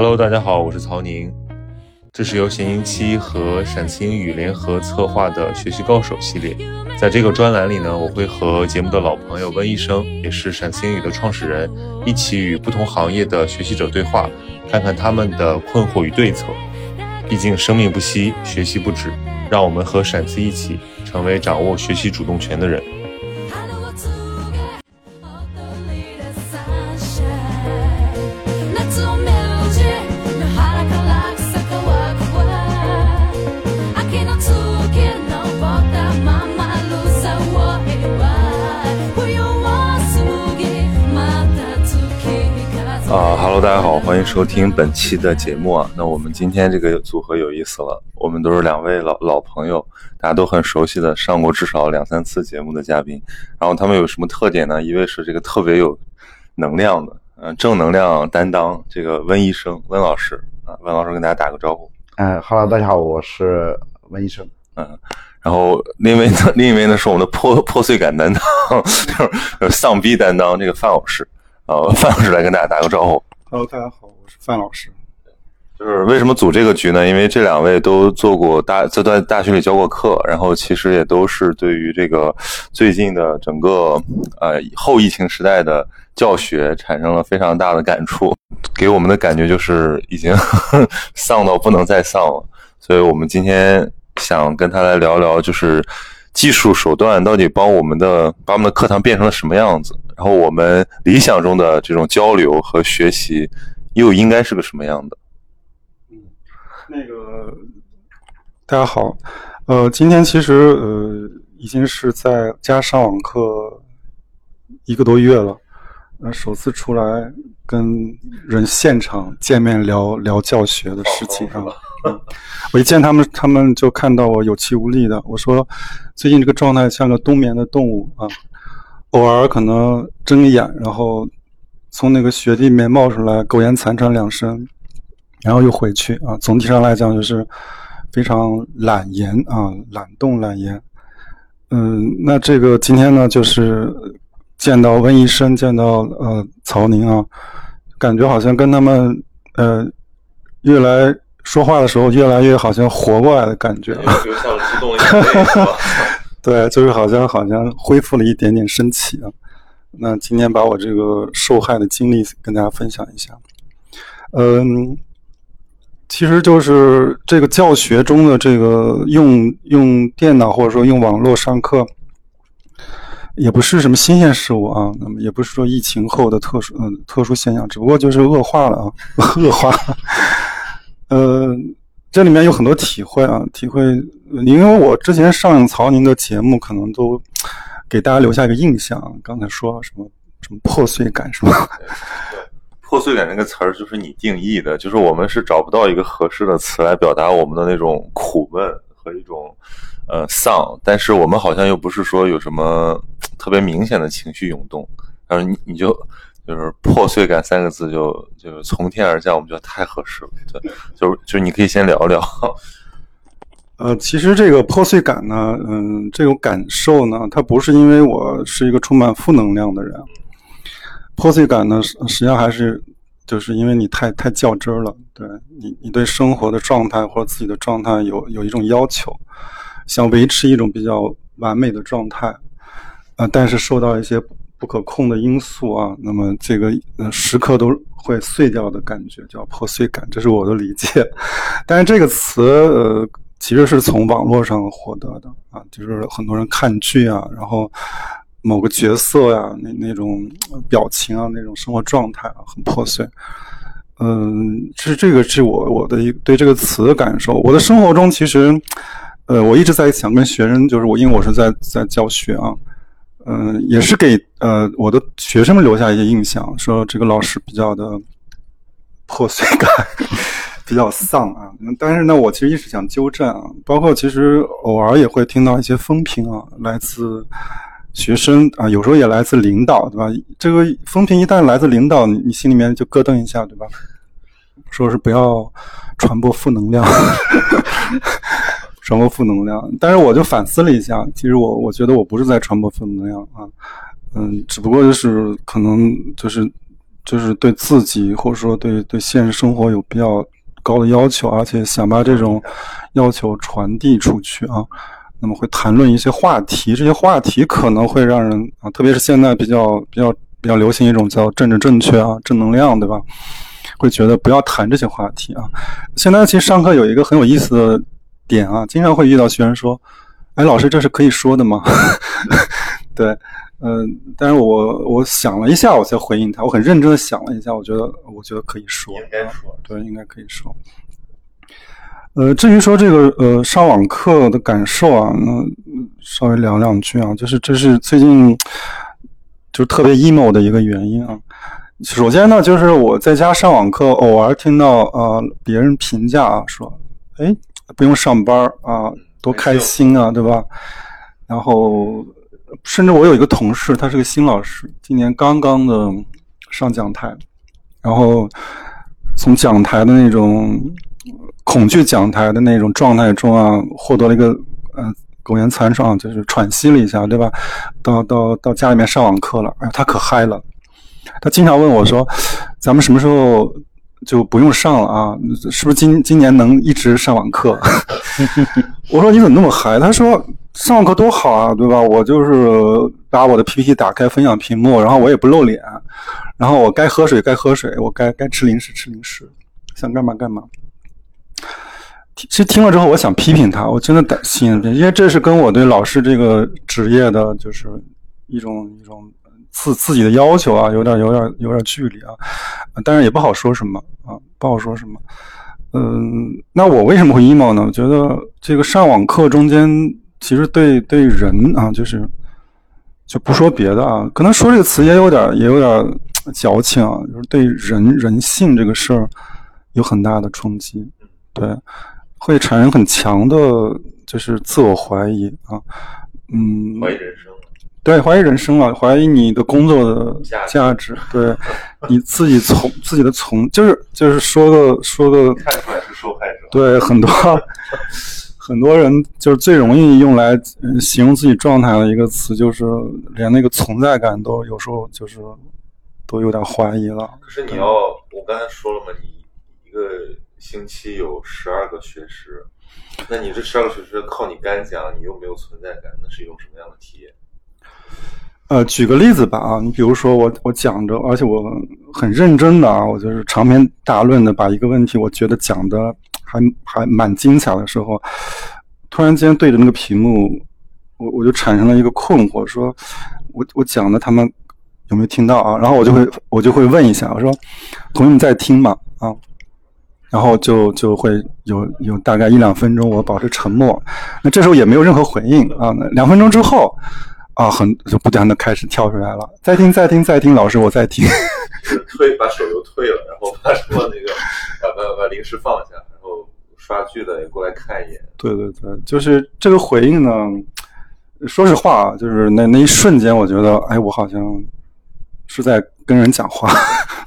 Hello，大家好，我是曹宁。这是由闲音七和陕西英语联合策划的学习高手系列。在这个专栏里呢，我会和节目的老朋友温医生，也是陕西英语的创始人，一起与不同行业的学习者对话，看看他们的困惑与对策。毕竟生命不息，学习不止，让我们和陕西一起，成为掌握学习主动权的人。收听本期的节目啊。那我们今天这个组合有意思了，我们都是两位老老朋友，大家都很熟悉的，上过至少两三次节目的嘉宾。然后他们有什么特点呢？一位是这个特别有能量的，嗯，正能量担当，这个温医生温老师啊，温老师跟大家打个招呼。嗯哈喽，大家好，我是温医生。嗯，然后另一位呢，另一位呢是我们的破 破碎感担当，就是丧逼担当，这个范老师。呃，范老师来跟大家打个招呼。Hello，大家好，范老师。就是为什么组这个局呢？因为这两位都做过大，在在大学里教过课，然后其实也都是对于这个最近的整个呃后疫情时代的教学产生了非常大的感触，给我们的感觉就是已经 丧到不能再丧了。所以我们今天想跟他来聊聊，就是技术手段到底帮我们的把我们的课堂变成了什么样子。然后我们理想中的这种交流和学习，又应该是个什么样的？嗯，那个大家好，呃，今天其实呃已经是在家上网课一个多月了，呃，首次出来跟人现场见面聊聊教学的事情啊。我一见他们，他们就看到我有气无力的。我说，最近这个状态像个冬眠的动物啊。偶尔可能睁眼，然后从那个雪地里面冒出来，苟延残喘两声，然后又回去啊。总体上来讲，就是非常懒言啊，懒动懒言。嗯，那这个今天呢，就是见到温医生，见到呃曹宁啊，感觉好像跟他们呃越来说话的时候，越来越好像活过来的感觉，就像激动一样。对，就是好像好像恢复了一点点生气啊。那今天把我这个受害的经历跟大家分享一下。嗯，其实就是这个教学中的这个用用电脑或者说用网络上课，也不是什么新鲜事物啊。那么也不是说疫情后的特殊嗯特殊现象，只不过就是恶化了啊，恶化。呃。这里面有很多体会啊，体会，因为我之前上曹宁的节目，可能都给大家留下一个印象。刚才说什么什么破碎感是吧？对，破碎感这个词儿就是你定义的，就是我们是找不到一个合适的词来表达我们的那种苦闷和一种呃丧，但是我们好像又不是说有什么特别明显的情绪涌动，然后你你就。就是破碎感三个字就就是从天而降，我们觉得太合适了。对，就是就是你可以先聊聊。呃，其实这个破碎感呢，嗯，这种感受呢，它不是因为我是一个充满负能量的人。破碎感呢，实实际上还是就是因为你太太较真儿了。对你，你对生活的状态或者自己的状态有有一种要求，想维持一种比较完美的状态，呃，但是受到一些。不可控的因素啊，那么这个呃时刻都会碎掉的感觉叫破碎感，这是我的理解。但是这个词呃其实是从网络上获得的啊，就是很多人看剧啊，然后某个角色呀那那种表情啊那种生活状态啊很破碎。嗯，是这个是我我的一对这个词的感受。我的生活中其实呃我一直在想跟学生，就是我因为我是在在教学啊。嗯，也是给呃我的学生们留下一些印象，说这个老师比较的破碎感，比较丧啊。但是呢，我其实一直想纠正啊，包括其实偶尔也会听到一些风评啊，来自学生啊，有时候也来自领导，对吧？这个风评一旦来自领导，你你心里面就咯噔一下，对吧？说是不要传播负能量。传播负能量，但是我就反思了一下，其实我我觉得我不是在传播负能量啊，嗯，只不过就是可能就是就是对自己或者说对对现实生活有比较高的要求，而且想把这种要求传递出去啊。那么会谈论一些话题，这些话题可能会让人啊，特别是现在比较比较比较流行一种叫政治正确啊，正能量，对吧？会觉得不要谈这些话题啊。现在其实上课有一个很有意思的点啊，经常会遇到学生说：“哎，老师，这是可以说的吗？” 对，嗯，但是我我想了一下，我才回应他。我很认真的想了一下，我觉得我觉得可以说，应该说，对，应该可以说。呃，至于说这个呃上网课的感受啊，那稍微聊两句啊，就是这是最近就是特别 emo 的一个原因啊。首先呢，就是我在家上网课，偶尔听到啊别人评价啊说，哎，不用上班啊，多开心啊，对吧？然后甚至我有一个同事，他是个新老师，今年刚刚的上讲台，然后从讲台的那种。恐惧讲台的那种状态中啊，获得了一个嗯苟延残喘，就是喘息了一下，对吧？到到到家里面上网课了，哎，他可嗨了。他经常问我说：“咱们什么时候就不用上了啊？是不是今今年能一直上网课？” 我说：“你怎么那么嗨？”他说：“上网课多好啊，对吧？我就是把我的 PPT 打开，分享屏幕，然后我也不露脸，然后我该喝水该喝水，我该该吃零食吃零食，想干嘛干嘛。”其实听了之后，我想批评他，我真的担心，因为这是跟我对老师这个职业的，就是一种一种自自己的要求啊，有点有点有点距离啊，但是也不好说什么啊，不好说什么。嗯，那我为什么会 emo 呢？我觉得这个上网课中间，其实对对人啊，就是就不说别的啊，可能说这个词也有点也有点矫情啊，就是对人人性这个事儿有很大的冲击，对。会产生很强的，就是自我怀疑啊，嗯，怀疑人生，对，怀疑人生了，怀疑你的工作的价值，对，你自己从自己的从，就是就是说个说个，看出来是受害者，对，很多 很多人就是最容易用来形容自己状态的一个词，就是连那个存在感都有时候就是都有点怀疑了。可是你要，我刚才说了嘛，你一个。星期有十二个学时，那你这十二个学时靠你干讲，你又没有存在感，那是一种什么样的体验？呃，举个例子吧啊，你比如说我我讲着，而且我很认真的啊，我就是长篇大论的把一个问题，我觉得讲的还还蛮精彩的时候，突然间对着那个屏幕，我我就产生了一个困惑，说我我讲的他们有没有听到啊？然后我就会我就会问一下，我说同学们在听吗？啊？然后就就会有有大概一两分钟，我保持沉默。那这时候也没有任何回应啊。两分钟之后，啊，很就不断的开始跳出来了。再听，再听，再听，老师，我在听。退，把手游退了，然后把什么那个把把把零食放下，然后刷剧的也过来看一眼。对对对，就是这个回应呢。说实话，就是那那一瞬间，我觉得，哎，我好像是在跟人讲话。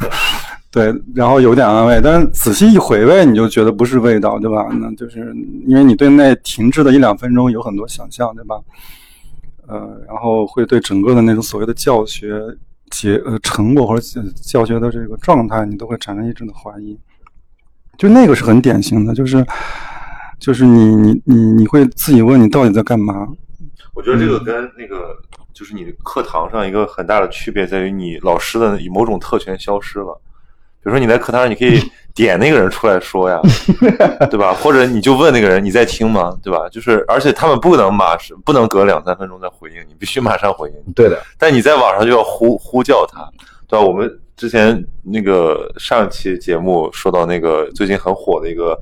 对，然后有点安慰，但是仔细一回味，你就觉得不是味道，对吧？那就是因为你对那停滞的一两分钟有很多想象，对吧？呃，然后会对整个的那种所谓的教学结呃成果或者教学的这个状态，你都会产生一阵的怀疑。就那个是很典型的，就是就是你你你你会自己问你到底在干嘛？我觉得这个跟那个就是你课堂上一个很大的区别在于，你老师的某种特权消失了。比如说你在课堂上，你可以点那个人出来说呀，对吧？或者你就问那个人你在听吗？对吧？就是而且他们不能马上不能隔两三分钟再回应，你必须马上回应。对的。但你在网上就要呼呼叫他，对吧？我们之前那个上期节目说到那个最近很火的一个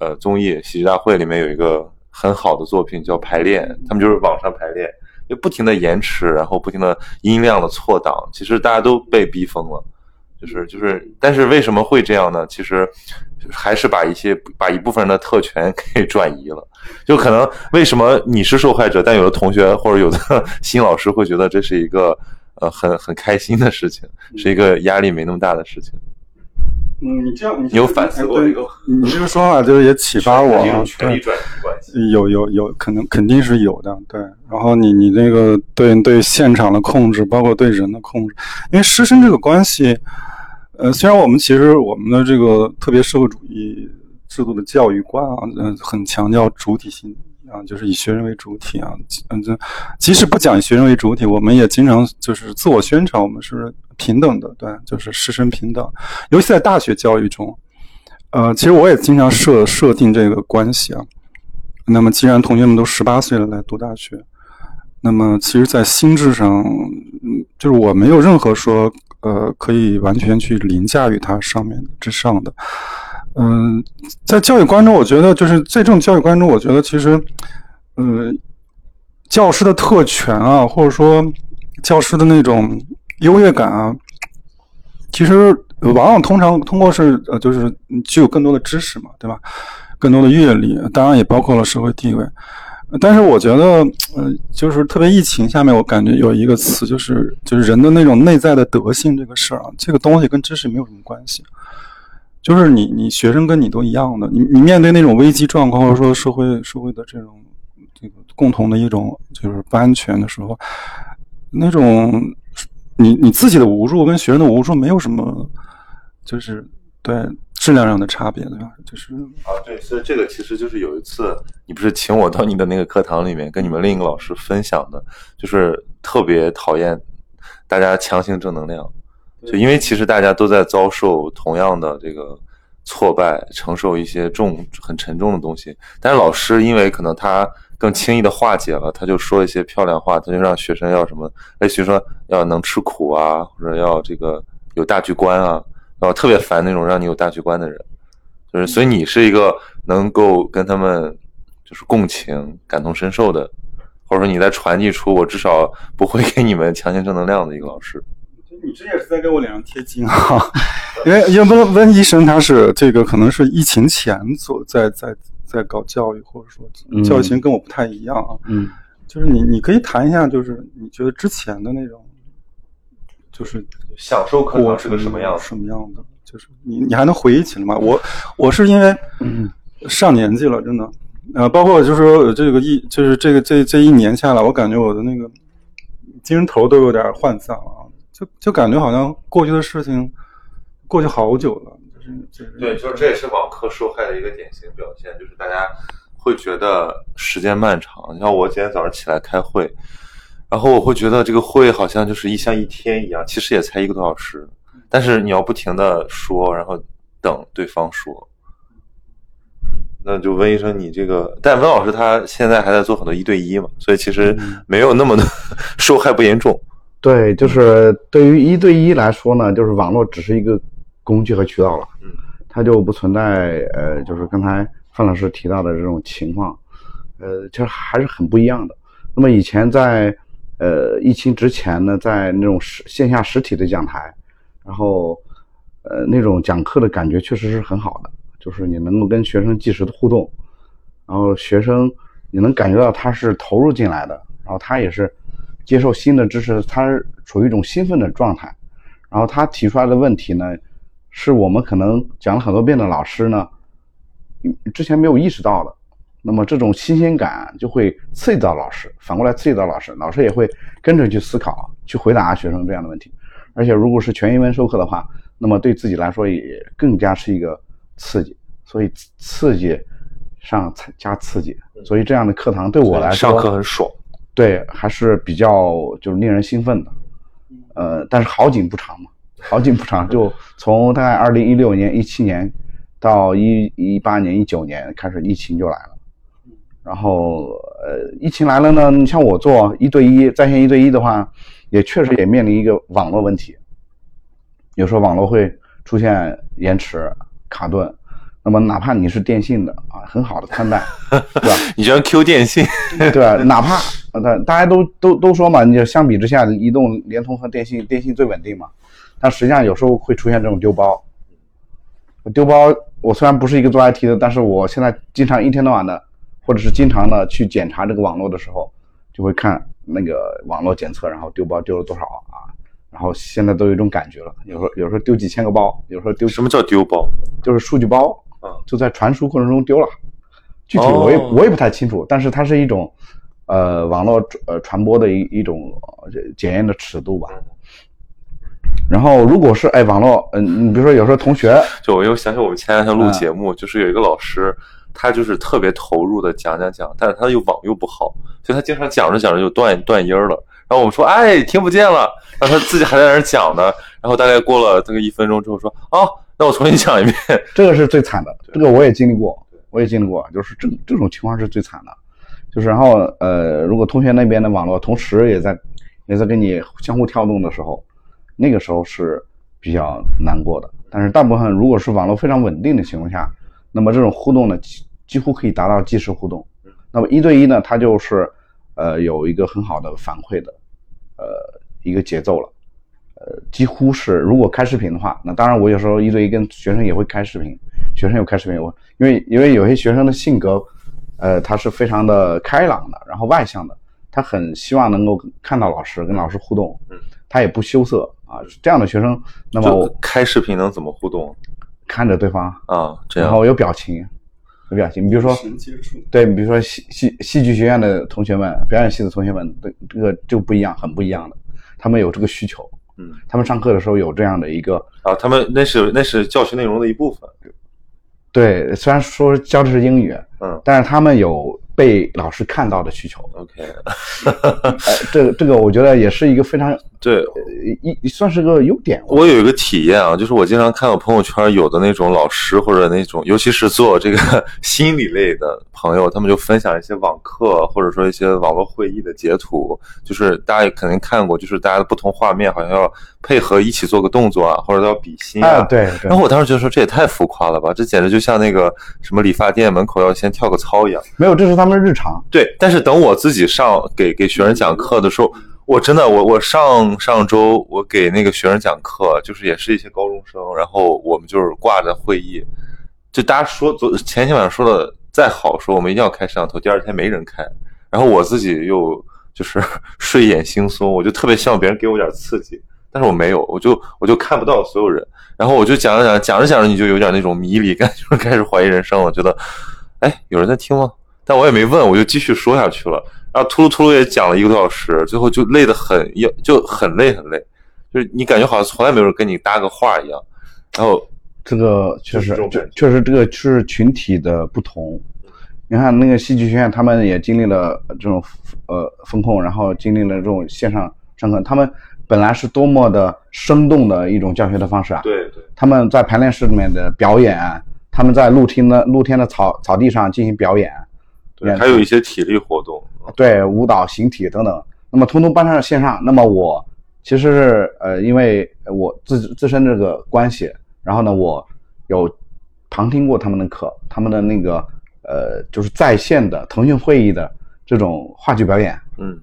呃综艺《喜剧大会》里面有一个很好的作品叫《排练》，他们就是网上排练，就不停的延迟，然后不停的音量的错档，其实大家都被逼疯了。就是就是，但是为什么会这样呢？其实还是把一些把一部分人的特权给 转移了。就可能为什么你是受害者，但有的同学或者有的 新老师会觉得这是一个呃很很开心的事情，是一个压力没那么大的事情。嗯，你这样你有反思过这个？你这个说法就是也启发我。权力转移关系有有有可能肯定是有的，对。然后你你那个对对现场的控制，包括对人的控制，因为师生这个关系。呃，虽然我们其实我们的这个特别社会主义制度的教育观啊，嗯，很强调主体性啊，就是以学生为主体啊，嗯，这即使不讲以学生为主体，我们也经常就是自我宣传我们是平等的，对，就是师生平等，尤其在大学教育中，呃，其实我也经常设设定这个关系啊。那么，既然同学们都十八岁了来读大学，那么其实，在心智上，嗯，就是我没有任何说，呃，可以完全去凌驾于它上面之上的。嗯，在教育观中，我觉得就是在这种教育观中，我觉得其实，呃，教师的特权啊，或者说教师的那种优越感啊，其实往往通常通过是呃，就是具有更多的知识嘛，对吧？更多的阅历，当然也包括了社会地位，但是我觉得，呃，就是特别疫情下面，我感觉有一个词，就是就是人的那种内在的德性这个事儿啊，这个东西跟知识没有什么关系，就是你你学生跟你都一样的，你你面对那种危机状况或者说社会社会的这种这个共同的一种就是不安全的时候，那种你你自己的无助跟学生的无助没有什么，就是对。质量上的差别，对吧？就是啊，对，所以这个其实就是有一次，你不是请我到你的那个课堂里面，跟你们另一个老师分享的，就是特别讨厌大家强行正能量，就因为其实大家都在遭受同样的这个挫败，承受一些重很沉重的东西，但是老师因为可能他更轻易的化解了，他就说一些漂亮话，他就让学生要什么，哎，学生要能吃苦啊，或者要这个有大局观啊。我特别烦那种让你有大局观的人，就是所以你是一个能够跟他们就是共情、感同身受的，或者说你在传递出我至少不会给你们强行正能量的一个老师。你这也是在给我脸上贴金啊！因为因为温温医生他是这个可能是疫情前做在在在搞教育，或者说教育型跟我不太一样啊。嗯，就是你你可以谈一下，就是你觉得之前的那种。就是享受课堂是个什么样什么样的？就是你你还能回忆起来吗？我我是因为上年纪了，真的，呃，包括就是说这个一就是这个这这一年下来，我感觉我的那个精神头都有点涣散了，就就感觉好像过去的事情过去好久了，就是就是对，就是这也是网课受害的一个典型表现，就是大家会觉得时间漫长。你像我今天早上起来开会。然后我会觉得这个会好像就是一像一天一样，其实也才一个多小时，但是你要不停的说，然后等对方说，那就温医生你这个，但温老师他现在还在做很多一对一嘛，所以其实没有那么的 受害不严重。对，就是对于一对一来说呢，就是网络只是一个工具和渠道了，嗯，它就不存在呃，就是刚才范老师提到的这种情况，呃，其实还是很不一样的。那么以前在呃，疫情之前呢，在那种实线下实体的讲台，然后，呃，那种讲课的感觉确实是很好的，就是你能够跟学生即时的互动，然后学生你能感觉到他是投入进来的，然后他也是接受新的知识，他是处于一种兴奋的状态，然后他提出来的问题呢，是我们可能讲了很多遍的老师呢，之前没有意识到的。那么这种新鲜感就会刺激到老师，反过来刺激到老师，老师也会跟着去思考、去回答学生这样的问题。而且如果是全英文授课的话，那么对自己来说也更加是一个刺激。所以刺激上加刺激，所以这样的课堂对我来说上课很爽。对，还是比较就是令人兴奋的。呃，但是好景不长嘛，好景不长，就从大概二零一六年、一七年到一一八年、一九年开始，疫情就来了。然后，呃，疫情来了呢，你像我做一对一在线一对一的话，也确实也面临一个网络问题，有时候网络会出现延迟、卡顿。那么，哪怕你是电信的啊，很好的宽带，对吧？你就 Q 电信，对，哪怕大大家都都都说嘛，你就相比之下，移动、联通和电信，电信最稳定嘛。但实际上有时候会出现这种丢包。丢包，我虽然不是一个做 IT 的，但是我现在经常一天到晚的。或者是经常呢去检查这个网络的时候，就会看那个网络检测，然后丢包丢了多少啊？然后现在都有一种感觉了，有时候有时候丢几千个包，有时候丢什么叫丢包？就是数据包，啊，就在传输过程中丢了。具体我也我也不太清楚，但是它是一种呃网络呃传播的一一种检验的尺度吧。然后如果是哎网络，嗯，你比如说有时候同学，就我又想起我们前两天录嗯节目，就是有一个老师，他就是特别投入的讲讲讲，但是他又网又不好，所以他经常讲着讲着就断断音儿了。然后我们说，哎，听不见了，然后他自己还在那儿讲呢。然后大概过了这个一分钟之后说，哦，那我重新讲一遍。这个是最惨的，这个我也经历过，我也经历过，就是这这种情况是最惨的，就是然后呃，如果同学那边的网络同时也在也在跟你相互跳动的时候，那个时候是比较难过的。但是大部分如果是网络非常稳定的情况下，那么这种互动呢，几几乎可以达到即时互动。那么一对一呢，它就是呃有一个很好的反馈的呃一个节奏了。呃，几乎是如果开视频的话，那当然我有时候一对一跟学生也会开视频，学生有开视频，我因为因为有些学生的性格，呃，他是非常的开朗的，然后外向的，他很希望能够看到老师，跟老师互动，嗯，他也不羞涩啊，这样的学生，那么我开视频能怎么互动看着对方，啊？这样。然后有表情，有表情，你比如说，对，比如说戏戏戏剧学院的同学们，表演系的同学们，对这个就不一样，很不一样的，他们有这个需求，嗯，他们上课的时候有这样的一个，啊，他们那是那是教学内容的一部分。对，虽然说教的是英语，嗯。但是他们有被老师看到的需求，，OK，呃，这个这个我觉得也是一个非常对。呃一一算是个优点，我有一个体验啊，就是我经常看我朋友圈有的那种老师或者那种，尤其是做这个 心理类的朋友，他们就分享一些网课或者说一些网络会议的截图，就是大家也肯定看过，就是大家的不同画面好像要配合一起做个动作啊，或者要比心啊，对对。然后我当时觉得说这也太浮夸了吧，这简直就像那个什么理发店门口要先跳个操一样。没有，这是他们的日常，对，但是等我自己上给给学生讲课的时候，我真的我我上上周我给那个学生讲课，就是也是一些高中生，然后我们就是挂着会议，就大家说昨前天晚上说的再好，说我们一定要开摄像头，第二天没人开，然后我自己又就是 睡眼惺忪，我就特别希望别人给我点刺激，但是我没有，我就我就看不到所有人，然后我就讲着讲着讲着讲着，你就有点那种迷离感，就是开始怀疑人生了，觉得哎有人在听吗？但我也没问，我就继续说下去了。然后秃噜秃噜也讲了一个多小时，最后就累得很，要就很累很累，就是你感觉好像从来没有人跟你搭个话一样。然后这个确实确实这个是群体的不同。你看那个戏剧学院，他们也经历了这种呃风控，然后经历了这种线上上课，他们本来是多么的生动的一种教学的方式啊！对对，他们在排练室里面的表演，他们在露天的露天的草草地上进行表演，对，还有一些体力活动。对舞蹈、形体等等，那么通通搬上了线上。那么我其实是呃，因为我自自身这个关系，然后呢，我有旁听过他们的课，他们的那个呃，就是在线的腾讯会议的这种话剧表演，嗯，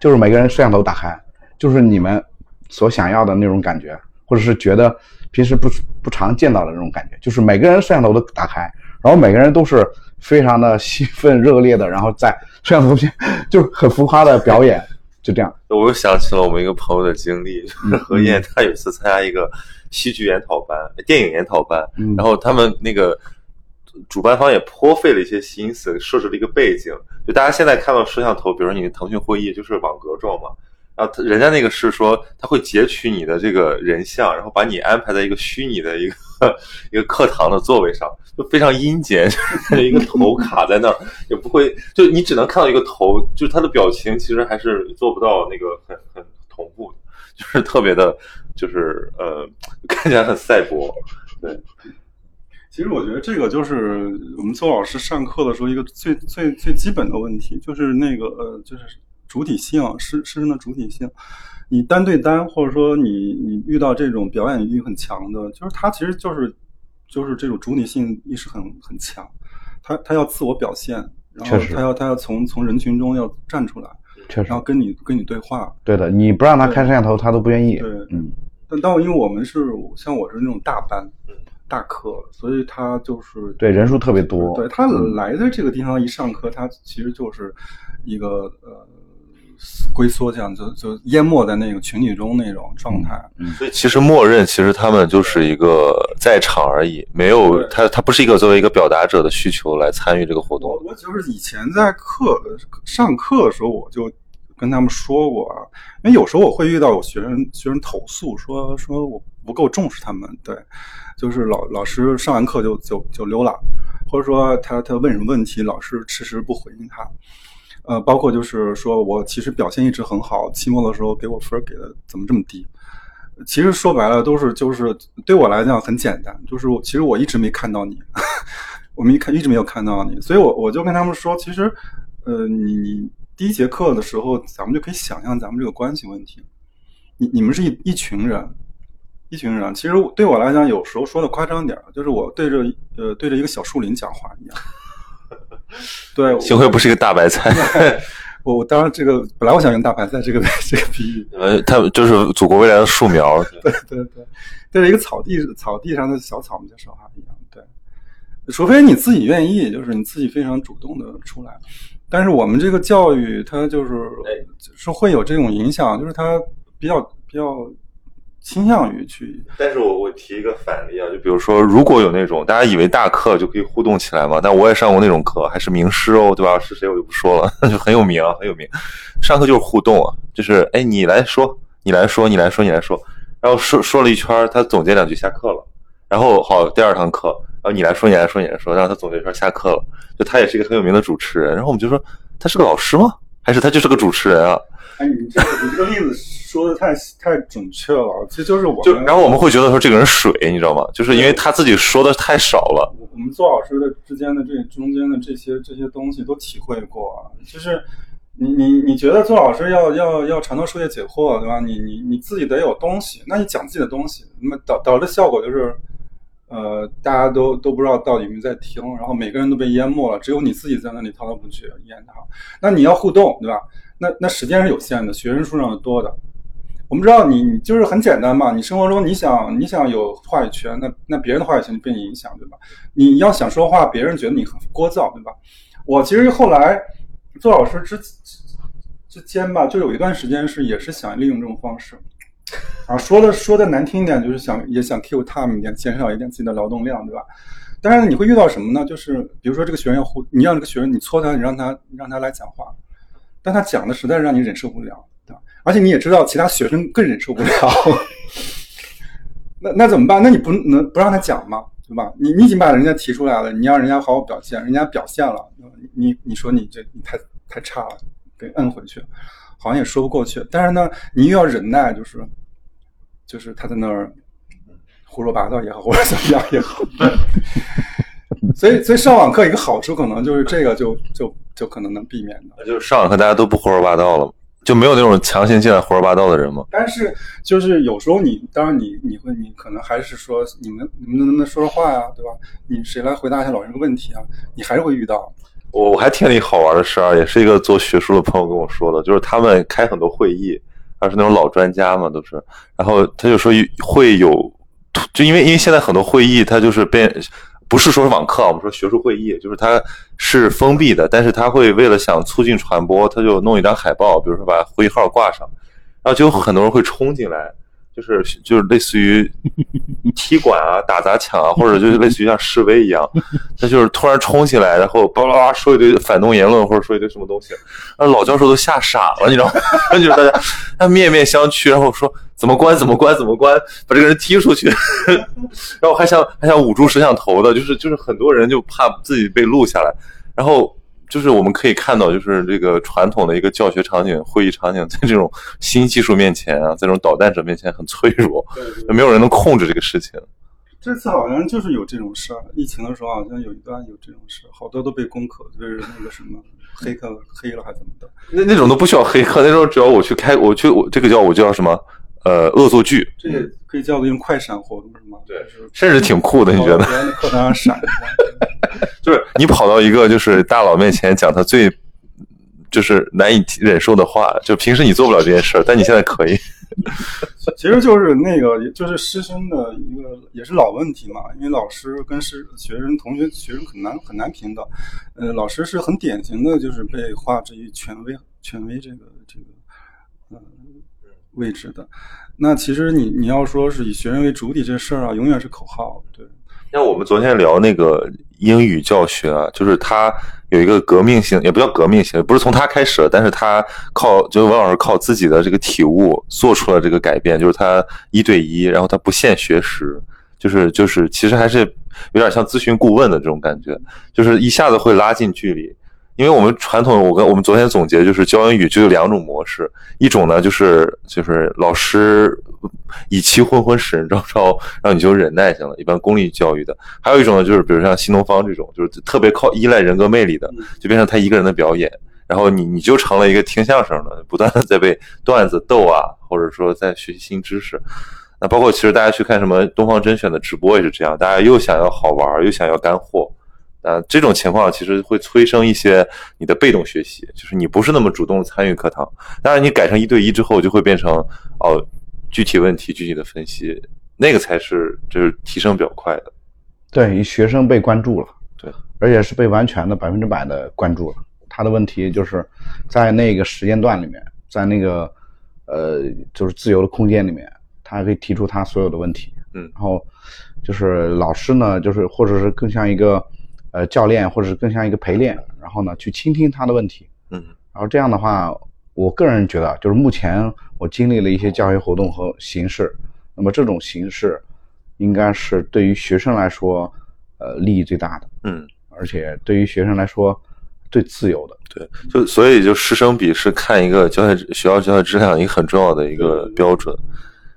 就是每个人摄像头打开，就是你们所想要的那种感觉，或者是觉得平时不不常见到的那种感觉，就是每个人摄像头都打开，然后每个人都是非常的兴奋热烈的，然后在摄像头前就很浮夸的表演，就这样。我又想起了我们一个朋友的经历，就是 何燕，他有一次参加一个戏剧研讨班、电影研讨班，嗯然后他们那个主办方也颇费了一些心思，设置了一个背景。就大家现在看到摄像头，比如说你的腾讯会议就是网格状嘛，然后他人家那个是说他会截取你的这个人像，然后把你安排在一个虚拟的一个 一个课堂的座位上，非常阴间，一个头卡在那儿，也不会，就你只能看到一个头，就是他的表情其实还是做不到那个很很同步，就是特别的，就是呃，看起来很赛博，对。其实我觉得这个就是我们邹老师上课的时候一个最最最基本的问题，就是那个呃，就是主体性，师师生的主体性。你单对单，或者说你你遇到这种表演欲很强的，就是他其实就是就是这种主体性意识很很强，他他要自我表现，然后他要他要从从人群中要站出来，确实然后，跟你跟你对话。对的，你不让他开摄像头，他都不愿意。对嗯，但但因为我们是像我是那种大班大课，所以他就是对，人数特别多。对他嗯来的这个地方一上课，他其实就是一个呃龟缩，这样就就淹没在那个群体中那种状态。所以其实默认，其实他们就是一个在场而已，没有他他不是一个作为一个表达者的需求来参与这个活动我。我就是以前在课上课的时候，我就跟他们说过啊，因为有时候我会遇到有学生学生投诉说说我不够重视他们，对，就是老老师上完课就就就溜了，或者说他他问什么问题，老师迟迟不回应他，呃，包括就是说我其实表现一直很好，期末的时候给我分给的怎么这么低？其实说白了都是就是对我来讲很简单，就是其实我一直没看到你，我们一看一直没有看到你，所以我我就跟他们说，其实呃你你。第一节课的时候，咱们就可以想象咱们这个关系问题。你你们是一一群人，一群人。其实对我来讲，有时候说的夸张点就是我对着呃对着一个小树林讲话一样。对，幸亏不是一个大白菜。我我当然这个本来我想用大白菜这个 这个比喻。呃，它就是祖国未来的树苗。对对对，对着一个草地草地上的小草们在说话一样。对，除非你自己愿意，就是你自己非常主动的出来。但是我们这个教育，它就是是会有这种影响，就是它比较比较倾向于去。但是我我提一个反例啊，就比如说，如果有那种大家以为大课就可以互动起来嘛，但我也上过那种课，还是名师哦，对吧？是谁我就不说了，就很有名很有名。上课就是互动啊，就是哎，你来说，你来说，你来说，你来说，然后说说了一圈，他总结两句下课了。然后好，第二堂课，然后你来说，你来说，你来说，然后他总结一圈下课了。就他也是一个很有名的主持人，然后我们就说他是个老师吗？还是他就是个主持人啊？哎，你这个你这个例子说的太太准确了，其实就是我。就然后我们会觉得说这个人水，你知道吗？就是因为他自己说的太少了。我们做老师的之间的这中间的这些这些东西都体会过啊，就是你你你觉得做老师要要要传道授业解惑，对吧？你你你自己得有东西，那你讲自己的东西，那么导导致的效果就是。呃，大家都都不知道到底有没有在听，然后每个人都被淹没了，只有你自己在那里滔滔不绝一言堂。那你要互动，对吧？那那时间是有限的，学生数量是多的。我们知道你你就是很简单嘛，你生活中你想你想有话语权，那那别人的话语权就被影响，对吧？你要想说话，别人觉得你很聒噪，对吧？我其实后来做老师之之间吧，就有一段时间是也是想利用这种方式。啊，说的说的难听一点，就是想也想 kill time 一点，减少一点自己的劳动量，对吧？但是你会遇到什么呢？就是比如说这个学员要互，你让这个学员你搓他，你让他让他来讲话，但他讲的实在是让你忍受不了，对吧？而且你也知道其他学生更忍受不了，那那怎么办？那你不能不让他讲吗？对吧？你你已经把人家提出来了，你让人家好好表现，人家表现了，你你说你这你太太差了，给摁回去，好像也说不过去。但是呢，你又要忍耐，就是。就是他在那儿胡说八道也好，或者怎么样也好，所以所以上网课一个好处可能就是这个就就就可能能避免的，就是上网课大家都不胡说八道了，就没有那种强行进来胡说八道的人吗？但是就是有时候你当然你你会你可能还是说你们你们能不能说说话呀，对吧？你谁来回答一下老师这个问题啊？你还是会遇到。我我还听了一个好玩的事儿，也是一个做学术的朋友跟我说的，就是他们开很多会议。他是那种老专家嘛，都是，然后他就说会有，就因为因为现在很多会议，他就是变，不是说是网课，我们说学术会议，就是它是封闭的，但是他会为了想促进传播，他就弄一张海报，比如说把会议号挂上，然后就有很多人会冲进来。就是就是类似于踢馆啊、打砸抢啊，或者就是类似于像示威一样，他就是突然冲起来，然后巴拉巴拉说一堆反动言论，或者说一堆什么东西，那老教授都吓傻了，你知道吗？就是大家他面面相觑，然后说怎么关怎么关怎么关，把这个人踢出去，然后还想还想捂住摄像头的，就是就是很多人就怕自己被录下来，然后。就是我们可以看到，就是这个传统的一个教学场景、会议场景，在这种新技术面前啊，在这种导弹者面前很脆弱，没有人能控制这个事情。这次好像就是有这种事儿，疫情的时候好像有一段有这种事，好多都被攻克，就是那个什么黑客黑了还怎么的。那那种都不需要黑客，那种只要我去开，我去我这个叫我叫什么？呃，恶作剧，这也可以叫做用快闪活动是吗？对，甚至挺酷的，你觉得？别人的课堂上闪，就是你跑到一个就是大佬面前讲他最就是难以忍受的话，就平时你做不了这件事儿，但你现在可以。其实就是那个，就是师生的一个也是老问题嘛，因为老师跟师学生、同学、学生很难很难平等。呃，老师是很典型的，就是被划之于权威、权威这个。位置的，那其实你你要说是以学生为主体这事儿啊，永远是口号。对，像我们昨天聊那个英语教学啊，就是他有一个革命性，也不叫革命性，不是从他开始，但是他靠，就是王老师靠自己的这个体悟做出了这个改变，就是他一对一，然后他不限学时，就是就是其实还是有点像咨询顾问的这种感觉，就是一下子会拉近距离。因为我们传统，我跟我们昨天总结就是教英语就有两种模式，一种呢就是就是老师以其昏昏使人朝朝，让你就忍耐性了，一般公立教育的；还有一种呢就是比如像新东方这种，就是特别靠依赖人格魅力的，就变成他一个人的表演，然后你你就成了一个听相声的，不断的在被段子逗啊，或者说在学习新知识。那包括其实大家去看什么东方甄选的直播也是这样，大家又想要好玩，又想要干货。啊，这种情况其实会催生一些你的被动学习，就是你不是那么主动参与课堂。当然，你改成一对一之后，就会变成哦，具体问题具体的分析，那个才是就是提升比较快的。对，学生被关注了，对，而且是被完全的百分之百的关注了。他的问题就是在那个时间段里面，在那个呃，就是自由的空间里面，他可以提出他所有的问题。嗯，然后就是老师呢，就是或者是更像一个。呃，教练或者是更像一个陪练，然后呢，去倾听他的问题，嗯，然后这样的话，我个人觉得，就是目前我经历了一些教学活动和形式，那么这种形式，应该是对于学生来说，呃，利益最大的，嗯，而且对于学生来说，最自由的，对，就所以就师生比是看一个教学学校教学质量一个很重要的一个标准，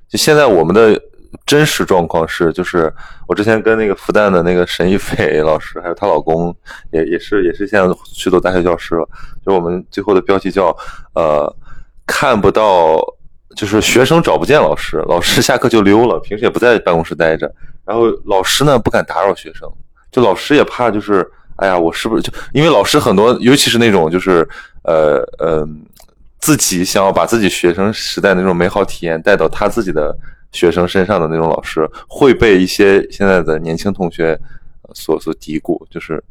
就现在我们的。真实状况是，就是我之前跟那个复旦的那个沈一斐老师，还有她老公，也也是也是现在去做大学教师了。就我们最后的标题叫呃看不到，就是学生找不见老师，老师下课就溜了，平时也不在办公室待着。然后老师呢不敢打扰学生，就老师也怕，就是哎呀，我是不是就因为老师很多，尤其是那种就是呃呃自己想要把自己学生时代那种美好体验带到他自己的。学生身上的那种老师会被一些现在的年轻同学所所嘀咕，就是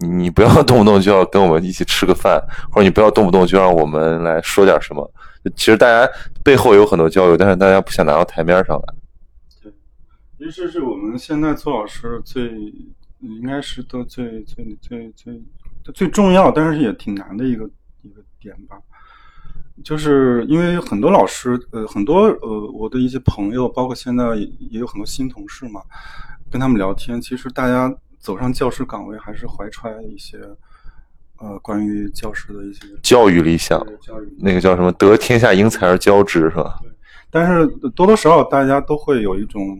你不要动不动就要跟我们一起吃个饭，或者你不要动不动就让我们来说点什么。其实大家背后有很多交流，但是大家不想拿到台面上来。对，其实是我们现在做老师最应该是都最最最最最重要，但是也挺难的一个一个点吧。就是因为很多老师，呃，很多呃，我的一些朋友，包括现在也有很多新同事嘛，跟他们聊天，其实大家走上教师岗位还是怀揣一些，呃，关于教师的一些教育理想，教育那个叫什么“得天下英才而教之”是吧？对。但是多多少少大家都会有一种，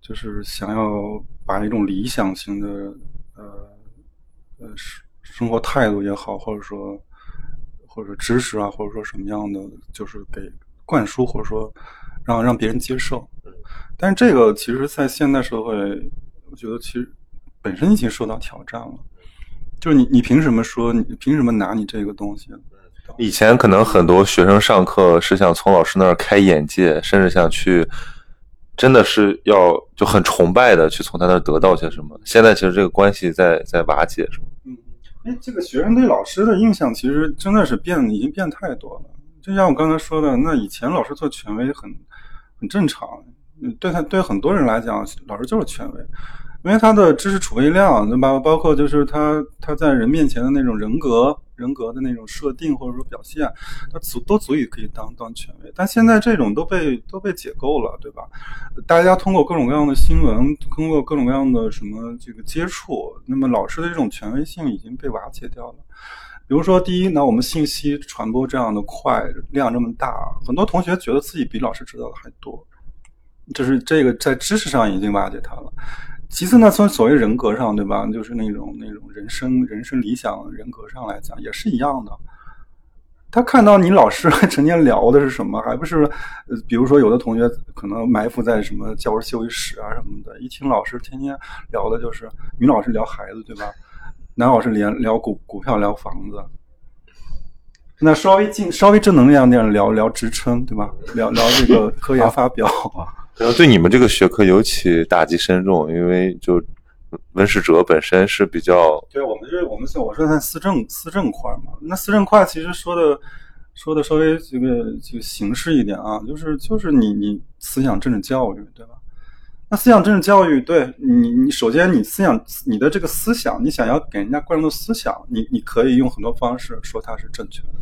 就是想要把一种理想型的，呃，呃，生生活态度也好，或者说。或者知识啊，或者说什么样的，就是给灌输，或者说让让别人接受。但是这个其实，在现代社会，我觉得其实本身已经受到挑战了。就是你，你凭什么说？你凭什么拿你这个东西？以前可能很多学生上课是想从老师那儿开眼界，甚至想去，真的是要就很崇拜的去从他那儿得到些什么。现在其实这个关系在在瓦解？嗯。哎，这个学生对老师的印象其实真的是变，已经变太多了。就像我刚才说的，那以前老师做权威很很正常，对他对很多人来讲，老师就是权威。因为他的知识储备量，对吧？包括就是他他在人面前的那种人格、人格的那种设定或者说表现，它足都足以可以当当权威。但现在这种都被都被解构了，对吧？大家通过各种各样的新闻，通过各种各样的什么这个接触，那么老师的这种权威性已经被瓦解掉了。比如说，第一，那我们信息传播这样的快，量这么大，很多同学觉得自己比老师知道的还多，就是这个在知识上已经瓦解他了。其次呢，从所谓人格上，对吧？就是那种那种人生人生理想人格上来讲，也是一样的。他看到你老师成天聊的是什么，还不是？比如说有的同学可能埋伏在什么教室休息室啊什么的，一听老师天天聊的就是女老师聊孩子，对吧？男老师连聊股股票聊房子，那稍微正稍微正能量点聊聊职称，对吧？聊聊这个科研发表。然后对你们这个学科尤其打击深重，因为就文史哲本身是比较对我们这我们是我说在思政思政块嘛，那思政块其实说的说的稍微这个这个形式一点啊，就是就是你你思想政治教育对吧？那思想政治教育，对你，你首先你思想，你的这个思想，你想要给人家灌输思想，你你可以用很多方式说它是正确的，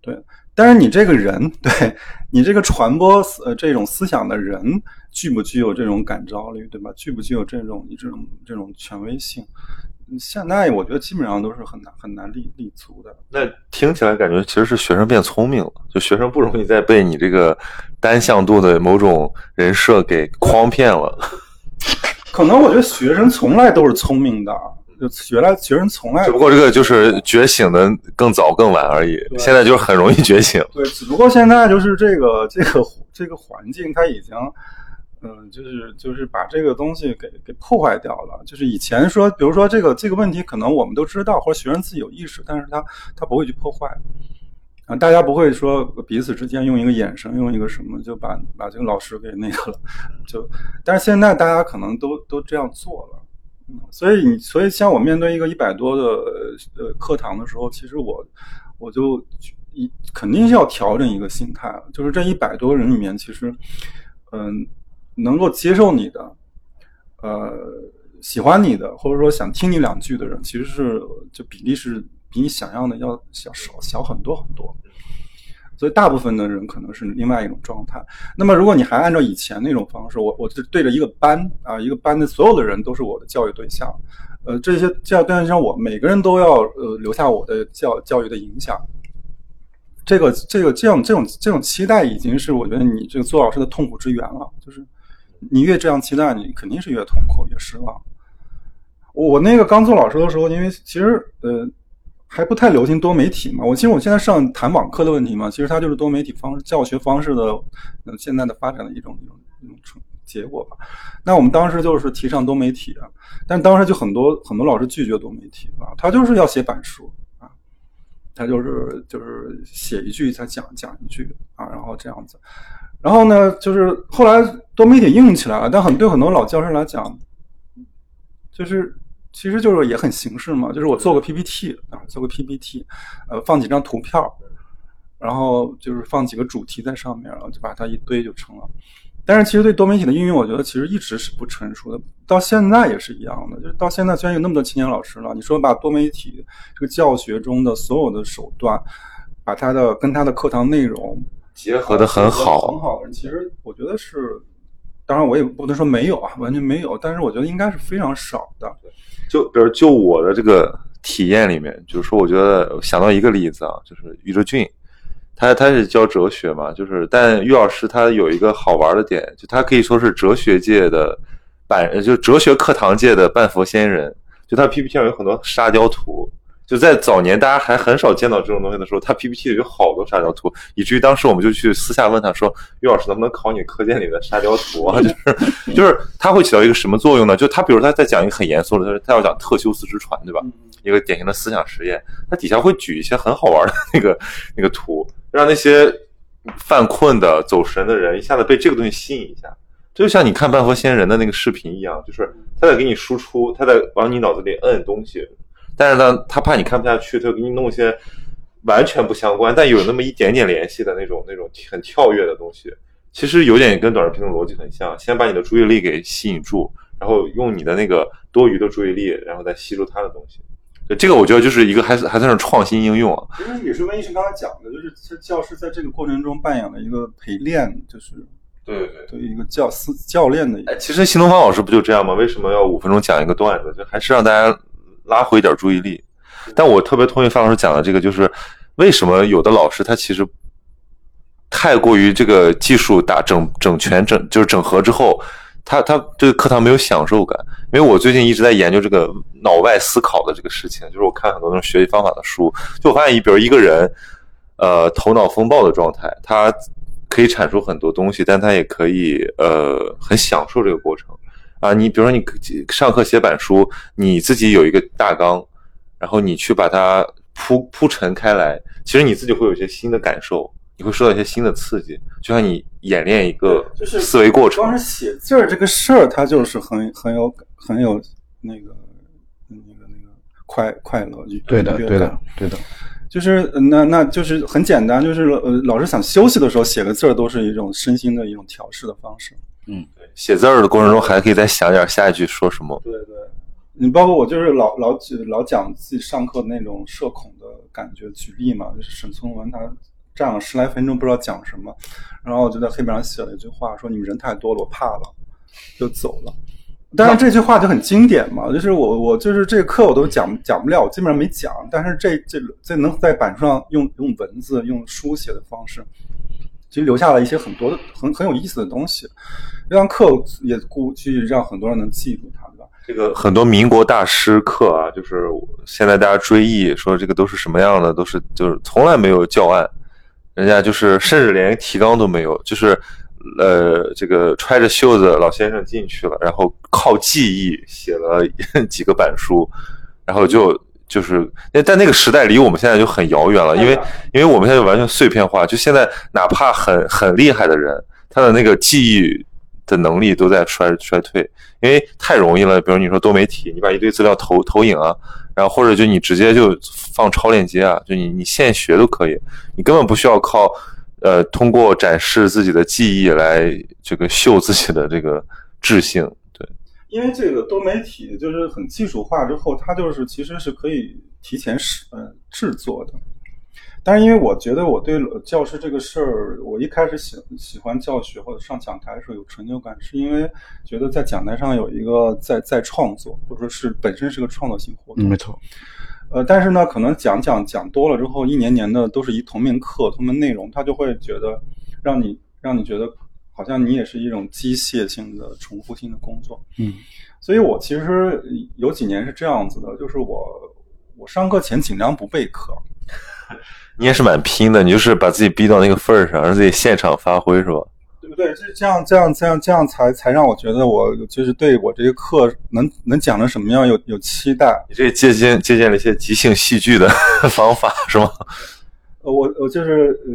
对。但是你这个人，对你这个传播呃这种思想的人，具不具有这种感召力，对吧？具不具有这种这种这种权威性？现在我觉得基本上都是很难很难立立足的。那听起来感觉其实是学生变聪明了，就学生不容易再被你这个单向度的某种人设给诓骗了。可能我觉得学生从来都是聪明的，就原来学生从来只不过这个就是觉醒的更早更晚而已。现在就是很容易觉醒。对，只不过现在就是这个这个这个环境，它已经。嗯，就是就是把这个东西给给破坏掉了。就是以前说，比如说这个这个问题，可能我们都知道，或者学生自己有意识，但是他他不会去破坏啊，大家不会说彼此之间用一个眼神，用一个什么就把把这个老师给那个了。就但是现在大家可能都都这样做了，所以你所以像我面对一个一百多的呃课堂的时候，其实我我就一肯定是要调整一个心态，就是这一百多人里面，其实嗯。能够接受你的，呃，喜欢你的，或者说想听你两句的人，其实是就比例是比你想象的要小少小很多很多。所以大部分的人可能是另外一种状态。那么如果你还按照以前那种方式，我我就对着一个班啊，一个班的所有的人都是我的教育对象，呃，这些教育对象我每个人都要呃留下我的教教育的影响。这个这个这样这种这种期待已经是我觉得你这个做老师的痛苦之源了，就是。你越这样期待，你肯定是越痛苦、越失望。我那个刚做老师的时候，因为其实呃还不太流行多媒体嘛。我其实我现在上谈网课的问题嘛，其实它就是多媒体方式教学方式的嗯现在的发展的一种一种一种成结果吧。那我们当时就是提倡多媒体啊，但当时就很多很多老师拒绝多媒体啊，他就是要写板书啊，他就是就是写一句才讲讲一句啊，然后这样子。然后呢，就是后来多媒体应用起来了，但很对很多老教师来讲，就是其实就是也很形式嘛，就是我做个 PPT 啊，做个 PPT，呃，放几张图片，然后就是放几个主题在上面，然后就把它一堆就成了。但是其实对多媒体的应用，我觉得其实一直是不成熟的，到现在也是一样的。就是到现在虽然有那么多青年老师了，你说把多媒体这个教学中的所有的手段，把它的跟它的课堂内容。结合的很好，很好的人，其实我觉得是，当然我也不能说没有啊，完全没有，但是我觉得应该是非常少的。就比如就我的这个体验里面，就是说，我觉得想到一个例子啊，就是于哲俊，他他是教哲学嘛，就是但于老师他有一个好玩的点，就他可以说是哲学界的半，就哲学课堂界的半佛仙人，就他 PPT 上有很多沙雕图。就在早年，大家还很少见到这种东西的时候，他 PPT 里有好多沙雕图，以至于当时我们就去私下问他说：“于老师，能不能考你课件里的沙雕图啊？” 就是就是他会起到一个什么作用呢？就他比如他在讲一个很严肃的，他说他要讲特修斯之船，对吧？一个典型的思想实验，他底下会举一些很好玩的那个那个图，让那些犯困的、走神的人一下子被这个东西吸引一下，就像你看半佛仙人的那个视频一样，就是他在给你输出，他在往你脑子里摁东西。但是呢，他怕你看不下去，他就给你弄一些完全不相关，但有那么一点点联系的那种、那种很跳跃的东西。其实有点跟短视频的逻辑很像，先把你的注意力给吸引住，然后用你的那个多余的注意力，然后再吸收他的东西。这个我觉得就是一个还是还算是创新应用啊。其实也是温医生刚才讲的，就是教师在这个过程中扮演了一个陪练，就是对对对一个教师教练的。哎，其实新东方老师不就这样吗？为什么要五分钟讲一个段子？就还是让大家。拉回一点注意力，但我特别同意范老师讲的这个，就是为什么有的老师他其实太过于这个技术打整整全整就是整合之后，他他这个课堂没有享受感。因为我最近一直在研究这个脑外思考的这个事情，就是我看很多那种学习方法的书，就我发现一，比如一个人，呃，头脑风暴的状态，他可以产出很多东西，但他也可以呃很享受这个过程。啊，你比如说你上课写板书，你自己有一个大纲，然后你去把它铺铺陈开来，其实你自己会有一些新的感受，你会受到一些新的刺激，就像你演练一个就是思维过程。光是写字儿这个事儿，它就是很很有很有那个那个那个快快乐，对的，对的，对的，就是那那就是很简单，就是呃，老师想休息的时候写个字儿，都是一种身心的一种调试的方式。嗯，写字儿的过程中还可以再想点下一句说什么。对对，你包括我就是老老举老讲自己上课那种社恐的感觉，举例嘛，就是沈从文他站了十来分钟不知道讲什么，然后我就在黑板上写了一句话，说你们人太多了，我怕了，就走了。但是这句话就很经典嘛，就是我我就是这个课我都讲讲不了，我基本上没讲。但是这这这能在板书上用用文字用书写的方式，其实留下了一些很多的很很有意思的东西，让课也估计让很多人能记住它，对吧？这个很多民国大师课啊，就是现在大家追忆说这个都是什么样的，都是就是从来没有教案，人家就是甚至连提纲都没有，就是。呃，这个揣着袖子老先生进去了，然后靠记忆写了 几个板书，然后就就是那但那个时代离我们现在就很遥远了，因为因为我们现在完全碎片化，就现在哪怕很很厉害的人，他的那个记忆的能力都在衰衰退，因为太容易了。比如你说多媒体，你把一堆资料投投影啊，然后或者就你直接就放超链接啊，就你你现学都可以，你根本不需要靠。呃，通过展示自己的记忆来这个秀自己的这个智性，对。因为这个多媒体就是很技术化之后，它就是其实是可以提前是呃制作的。但是因为我觉得我对教师这个事儿，我一开始喜喜欢教学或者上讲台的时候有成就感，是因为觉得在讲台上有一个在在创作，或者说是本身是个创造性活动。没错。呃，但是呢，可能讲讲讲多了之后，一年年的都是一同名课、同名内容，他就会觉得让你让你觉得好像你也是一种机械性的、重复性的工作。嗯，所以我其实有几年是这样子的，就是我我上课前尽量不备课。你也是蛮拼的，你就是把自己逼到那个份儿上，让自己现场发挥，是吧？对不对？这这样这样这样这样才才让我觉得我就是对我这个课能能讲成什么样有有期待。你这借鉴借鉴了一些即兴戏剧的 方法是吗？呃，我我就是呃，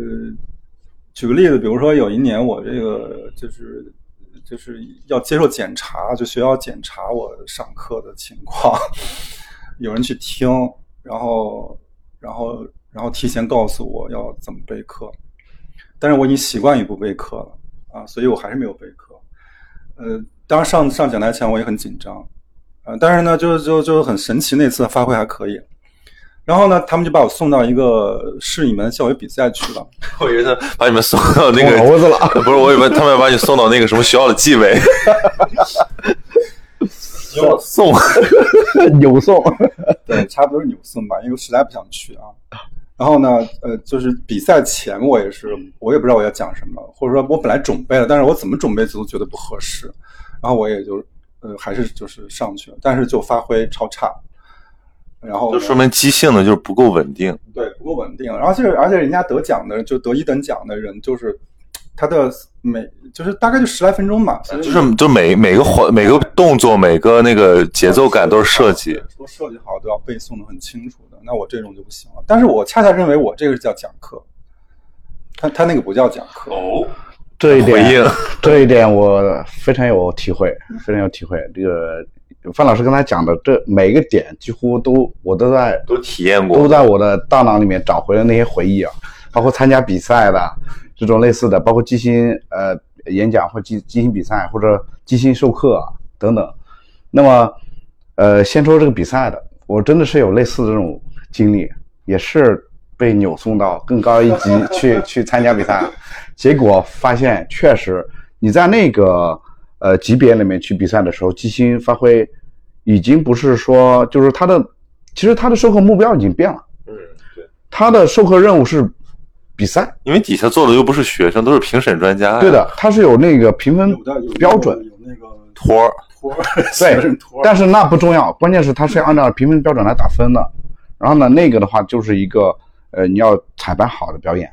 举个例子，比如说有一年我这个就是就是要接受检查，就学校检查我上课的情况，有人去听，然后然后然后提前告诉我要怎么备课，但是我已经习惯于不备课了。啊，所以我还是没有备课。呃，当然上上讲台前我也很紧张，啊，但是呢，就就就很神奇，那次发挥还可以。然后呢，他们就把我送到一个市里面的教育比赛去了。我以为他把你们送到那个猴子了，不是，我以为他们要把你送到那个什么学校的纪委。送，扭送，对，差不多是扭送吧，因为实在不想去啊。然后呢，呃，就是比赛前我也是，我也不知道我要讲什么，或者说我本来准备了，但是我怎么准备都觉得不合适，然后我也就，呃，还是就是上去了，但是就发挥超差，然后就说明即兴的就是不够稳定，对，不够稳定，然后就是而且人家得奖的就得一等奖的人就是。他的每就是大概就十来分钟吧，就是就每每个环每个动作每个那个节奏感都是设计，都设计好都要背诵的很清楚的。那我这种就不行了。但是我恰恰认为我这个是叫讲课，他他那个不叫讲课。哦，这一点这一点我非常有体会，非常有体会。这个范老师刚才讲的这每一个点几乎都我都在都体验过，都在我的大脑里面找回了那些回忆啊，包括参加比赛的。这种类似的，包括即兴呃演讲或即即兴比赛或者即兴授课等等。那么，呃，先说这个比赛的，我真的是有类似的这种经历，也是被扭送到更高一级去去参加比赛，结果发现确实你在那个呃级别里面去比赛的时候，基辛发挥已经不是说就是他的，其实他的授课目标已经变了。嗯，对，他的授课任务是。比赛，因为底下坐的又不是学生，都是评审专家。对的，他是有那个评分标准，有那个托儿托儿，对，但是那不重要，关键是他是按照评分标准来打分的。然后呢，那个的话就是一个呃，你要彩排好的表演，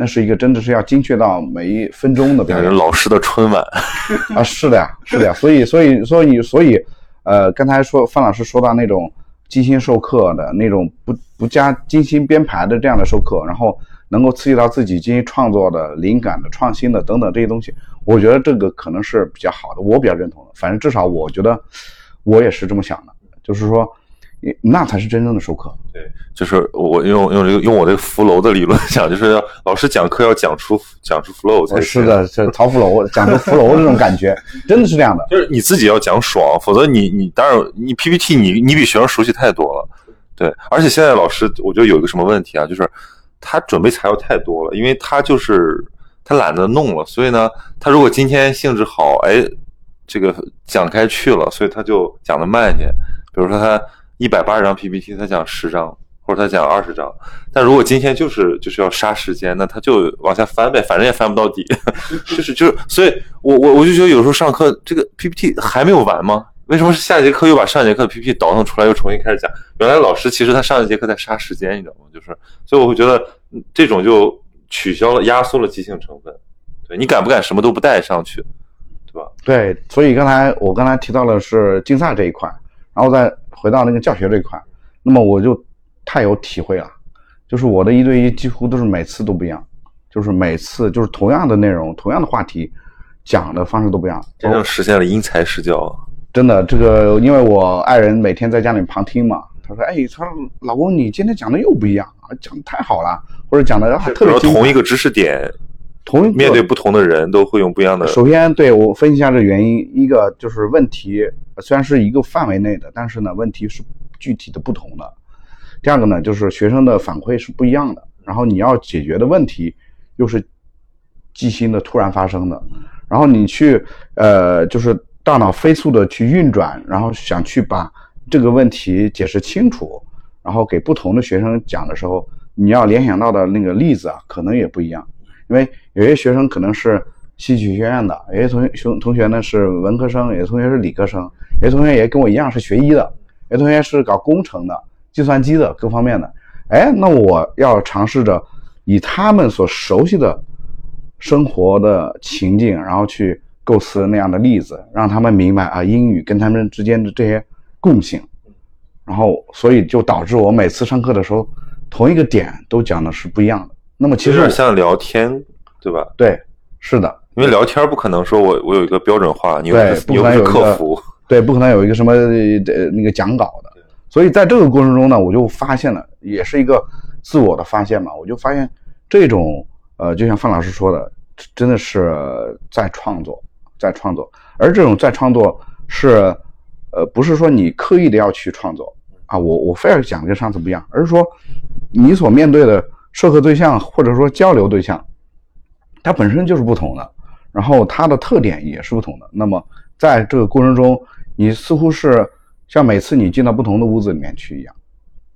那是一个真的是要精确到每一分钟的表演。老师的春晚 啊，是的呀，是的呀。所以，所以，所以，所以，呃，刚才说范老师说到那种精心授课的那种不不加精心编排的这样的授课，然后。能够刺激到自己进行创作的灵感的创新的等等这些东西，我觉得这个可能是比较好的，我比较认同的。反正至少我觉得，我也是这么想的，就是说，那才是真正的授课。对，就是我用用这个用我这个福楼的理论讲，就是要老师讲课要讲出讲出 flow 才是的，是陶福楼讲出福楼这种感觉，真的是这样的。就是你自己要讲爽，否则你你当然你 PPT 你你比学生熟悉太多了。对，而且现在老师我觉得有一个什么问题啊，就是他准备材料太多了，因为他就是他懒得弄了，所以呢，他如果今天兴致好，哎，这个讲开去了，所以他就讲的慢一点。比如说他一百八十张 PPT，他讲十张或者他讲二十张，但如果今天就是就是要杀时间，那他就往下翻呗，反正也翻不到底。就是就是，所以我我我就觉得有时候上课这个 PPT 还没有完吗？为什么是下节课又把上节课的 PPT 倒腾出来，又重新开始讲？原来老师其实他上一节课在杀时间，你知道吗？就是，所以我会觉得这种就取消了、压缩了即兴成分。对你敢不敢什么都不带上去，对吧？对，所以刚才我刚才提到的是竞赛这一块，然后再回到那个教学这一块，那么我就太有体会了，就是我的一对一几乎都是每次都不一样，就是每次就是同样的内容、同样的话题，讲的方式都不一样，真正实现了因材施教。真的，这个因为我爱人每天在家里旁听嘛，他说：“哎，他说老公，你今天讲的又不一样啊，讲的太好了，或者讲的特别同一个知识点，同一面对不同的人都会用不一样的。首先，对我分析一下这原因，一个就是问题虽然是一个范围内的，但是呢，问题是具体的不同的。第二个呢，就是学生的反馈是不一样的，然后你要解决的问题又是即兴的突然发生的，然后你去呃，就是。大脑飞速的去运转，然后想去把这个问题解释清楚，然后给不同的学生讲的时候，你要联想到的那个例子啊，可能也不一样。因为有些学生可能是戏曲学院的，有些同学同同学呢是文科生，有些同学是理科生，有些同学也跟我一样是学医的，有些同学是搞工程的、计算机的各方面的。哎，那我要尝试着以他们所熟悉的生活的情境，然后去。构思那样的例子，让他们明白啊，英语跟他们之间的这些共性，然后所以就导致我每次上课的时候，同一个点都讲的是不一样的。那么其实像聊天，对吧？对，是的，因为聊天不可能说我我有一个标准化，你又，不可能有客服，对，不可能有一个什么呃那个讲稿的。所以在这个过程中呢，我就发现了，也是一个自我的发现嘛，我就发现这种呃，就像范老师说的，真的是在创作。在创作，而这种在创作是，呃，不是说你刻意的要去创作啊，我我非要讲跟上次不一样，而是说你所面对的授课对象或者说交流对象，它本身就是不同的，然后它的特点也是不同的。那么在这个过程中，你似乎是像每次你进到不同的屋子里面去一样，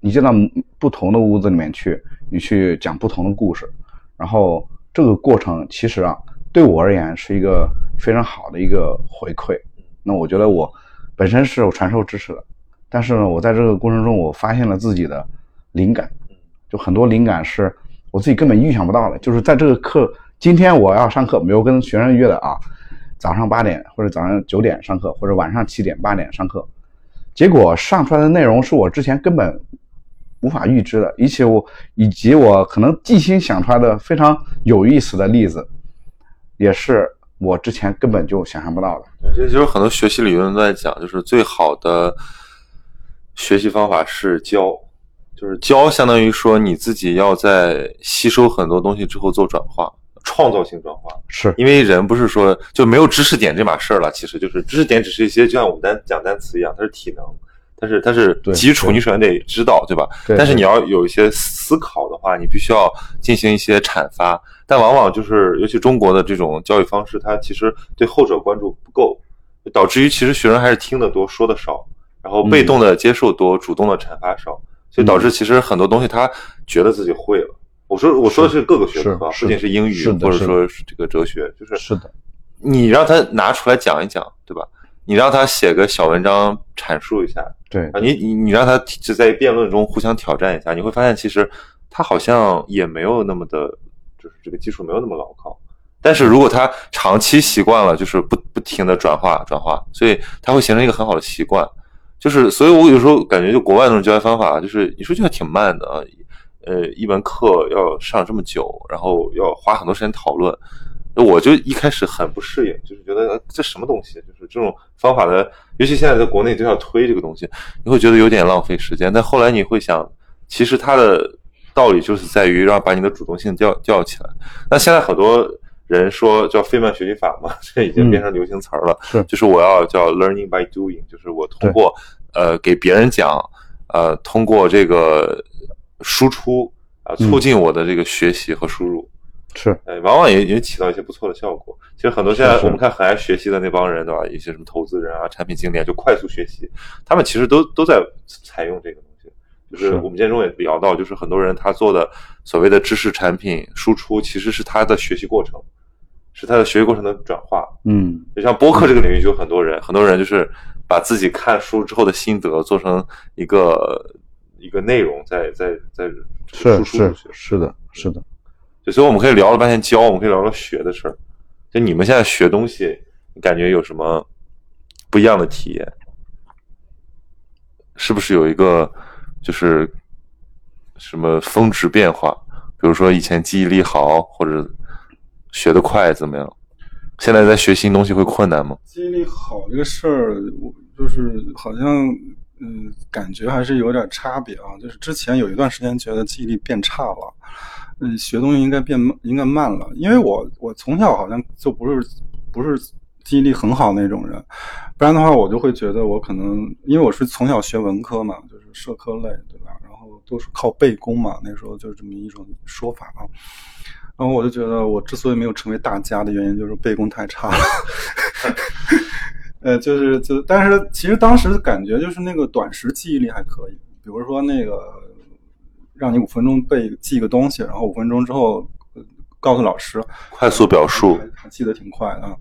你进到不同的屋子里面去，你去讲不同的故事，然后这个过程其实啊。对我而言是一个非常好的一个回馈。那我觉得我本身是有传授知识的，但是呢，我在这个过程中我发现了自己的灵感，就很多灵感是我自己根本预想不到的。就是在这个课，今天我要上课，没有跟学生约的啊，早上八点或者早上九点上课，或者晚上七点八点上课，结果上出来的内容是我之前根本无法预知的，以及我以及我可能即兴想出来的非常有意思的例子。也是我之前根本就想象不到的。这就是很多学习理论都在讲，就是最好的学习方法是教，就是教相当于说你自己要在吸收很多东西之后做转化，创造性转化。是因为人不是说就没有知识点这码事儿了，其实就是知识点只是一些，就像我们单讲单词一样，它是体能。但是它是基础，你首先得知道，对吧？但是你要有一些思考的话，你必须要进行一些阐发。但往往就是，尤其中国的这种教育方式，它其实对后者关注不够，导致于其实学生还是听得多，说的少，然后被动的接受多，主动的阐发少，所以导致其实很多东西他觉得自己会了。我说我说的是各个学科，不仅是英语，或者说这个哲学，就是是的，你让他拿出来讲一讲，对吧？你让他写个小文章阐述一下，对啊，你你你让他就在辩论中互相挑战一下，你会发现其实他好像也没有那么的，就是这个技术没有那么牢靠。但是如果他长期习惯了，就是不不停的转化转化，所以他会形成一个很好的习惯。就是所以我有时候感觉就国外那种教学方法，就是你说就还挺慢的啊，呃，一门课要上这么久，然后要花很多时间讨论。我就一开始很不适应，就是觉得呃这什么东西，就是这种方法的，尤其现在在国内都要推这个东西，你会觉得有点浪费时间。但后来你会想，其实它的道理就是在于让把你的主动性调调起来。那现在很多人说叫费曼学习法嘛，这已经变成流行词儿了。是就是我要叫 learning by doing，就是我通过呃给别人讲，呃通过这个输出啊、促进我的这个学习和输入。是哎，往往也也起到一些不错的效果。其实很多现在我们看很爱学习的那帮人，对吧？一些什么投资人啊、产品经理啊，就快速学习，他们其实都都在采用这个东西。就是是我们今天中也聊到，就是很多人他做的所谓的知识产品输出，其实是他的学习过程，是他的学习过程的转化。嗯就像播客这个领域，就有很多人，很多人就是把自己看书之后的心得做成一个一个内容在，在在在输是是出出去。是的是的，就，所以我们可以聊了半天教，我们可以聊聊学的事儿。就你们现在学东西，你感觉有什么不一样的体验？是不是有一个就是什么峰值变化？比如说以前记忆力好，或者学得快，怎么样？现在在学新东西会困难吗？记忆力好这个事儿，我就是好像，嗯，感觉还是有点差别啊。就是之前有一段时间觉得记忆力变差了，嗯，学东西应该变慢应该慢了。因为我我从小好像就不是不是记忆力很好那种人，不然的话我就会觉得我可能因为我是从小学文科嘛，就是社科类，对吧？然后都是靠背功嘛，那时候就是这么一种说法啊。然后我就觉得，我之所以没有成为大家的原因，就是背功太差了。呃，就是就，但是其实当时的感觉就是那个短时记忆力还可以，比如说那个让你五分钟背记一个东西，然后五分钟之后、呃告诉老师，快速表述记得挺快的啊。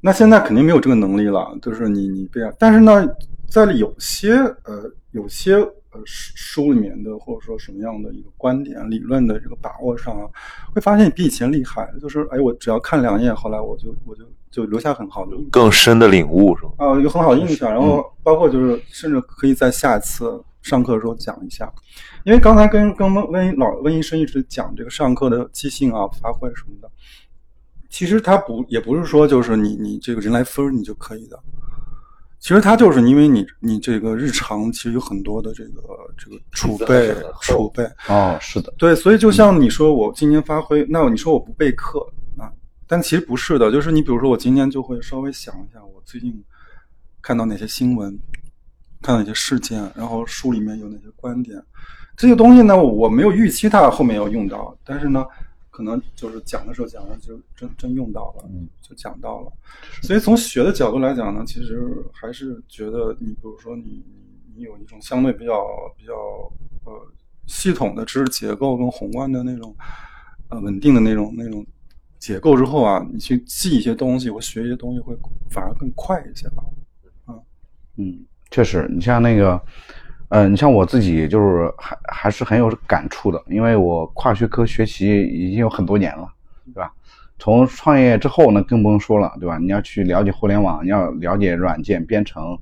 那现在肯定没有这个能力了，就是你你变，但是呢，在有些呃有些呃书书里面的或者说什么样的一个观点理论的这个把握上啊，会发现你比以前厉害。就是哎，我只要看两页，后来我就我就就留下很好的更深的领悟是吧？啊，有很好的印象。然后包括就是甚至可以在下一次上课的时候讲一下，因为刚才跟跟温温老温医生一直讲这个上课的即兴啊、发挥什么的，其实他不也不是说就是你你这个人来分你就可以的。其实它就是因为你你这个日常其实有很多的这个这个储备储备，哦是的，对，所以就像你说我今天发挥，那你说我不备课啊，但其实不是的，就是你比如说我今天就会稍微想一下我最近看到哪些新闻，看到哪些事件，然后书里面有哪些观点，这些东西呢我没有预期它后面要用到，但是呢。可能就是讲的时候讲的就真真用到了，就讲到了。所以从学的角度来讲呢，其实还是觉得你比如说你你你有一种相对比较比较呃系统的知识结构跟宏观的那种呃稳定的那种那种结构之后啊，你去记一些东西或学一些东西会反而更快一些吧。嗯，确实，你像那个，呃，你像我自己就是还还是很有感触的，因为我跨学科学习已经有很多年了，对吧？从创业之后呢，更不用说了，对吧？你要去了解互联网，你要了解软件编程，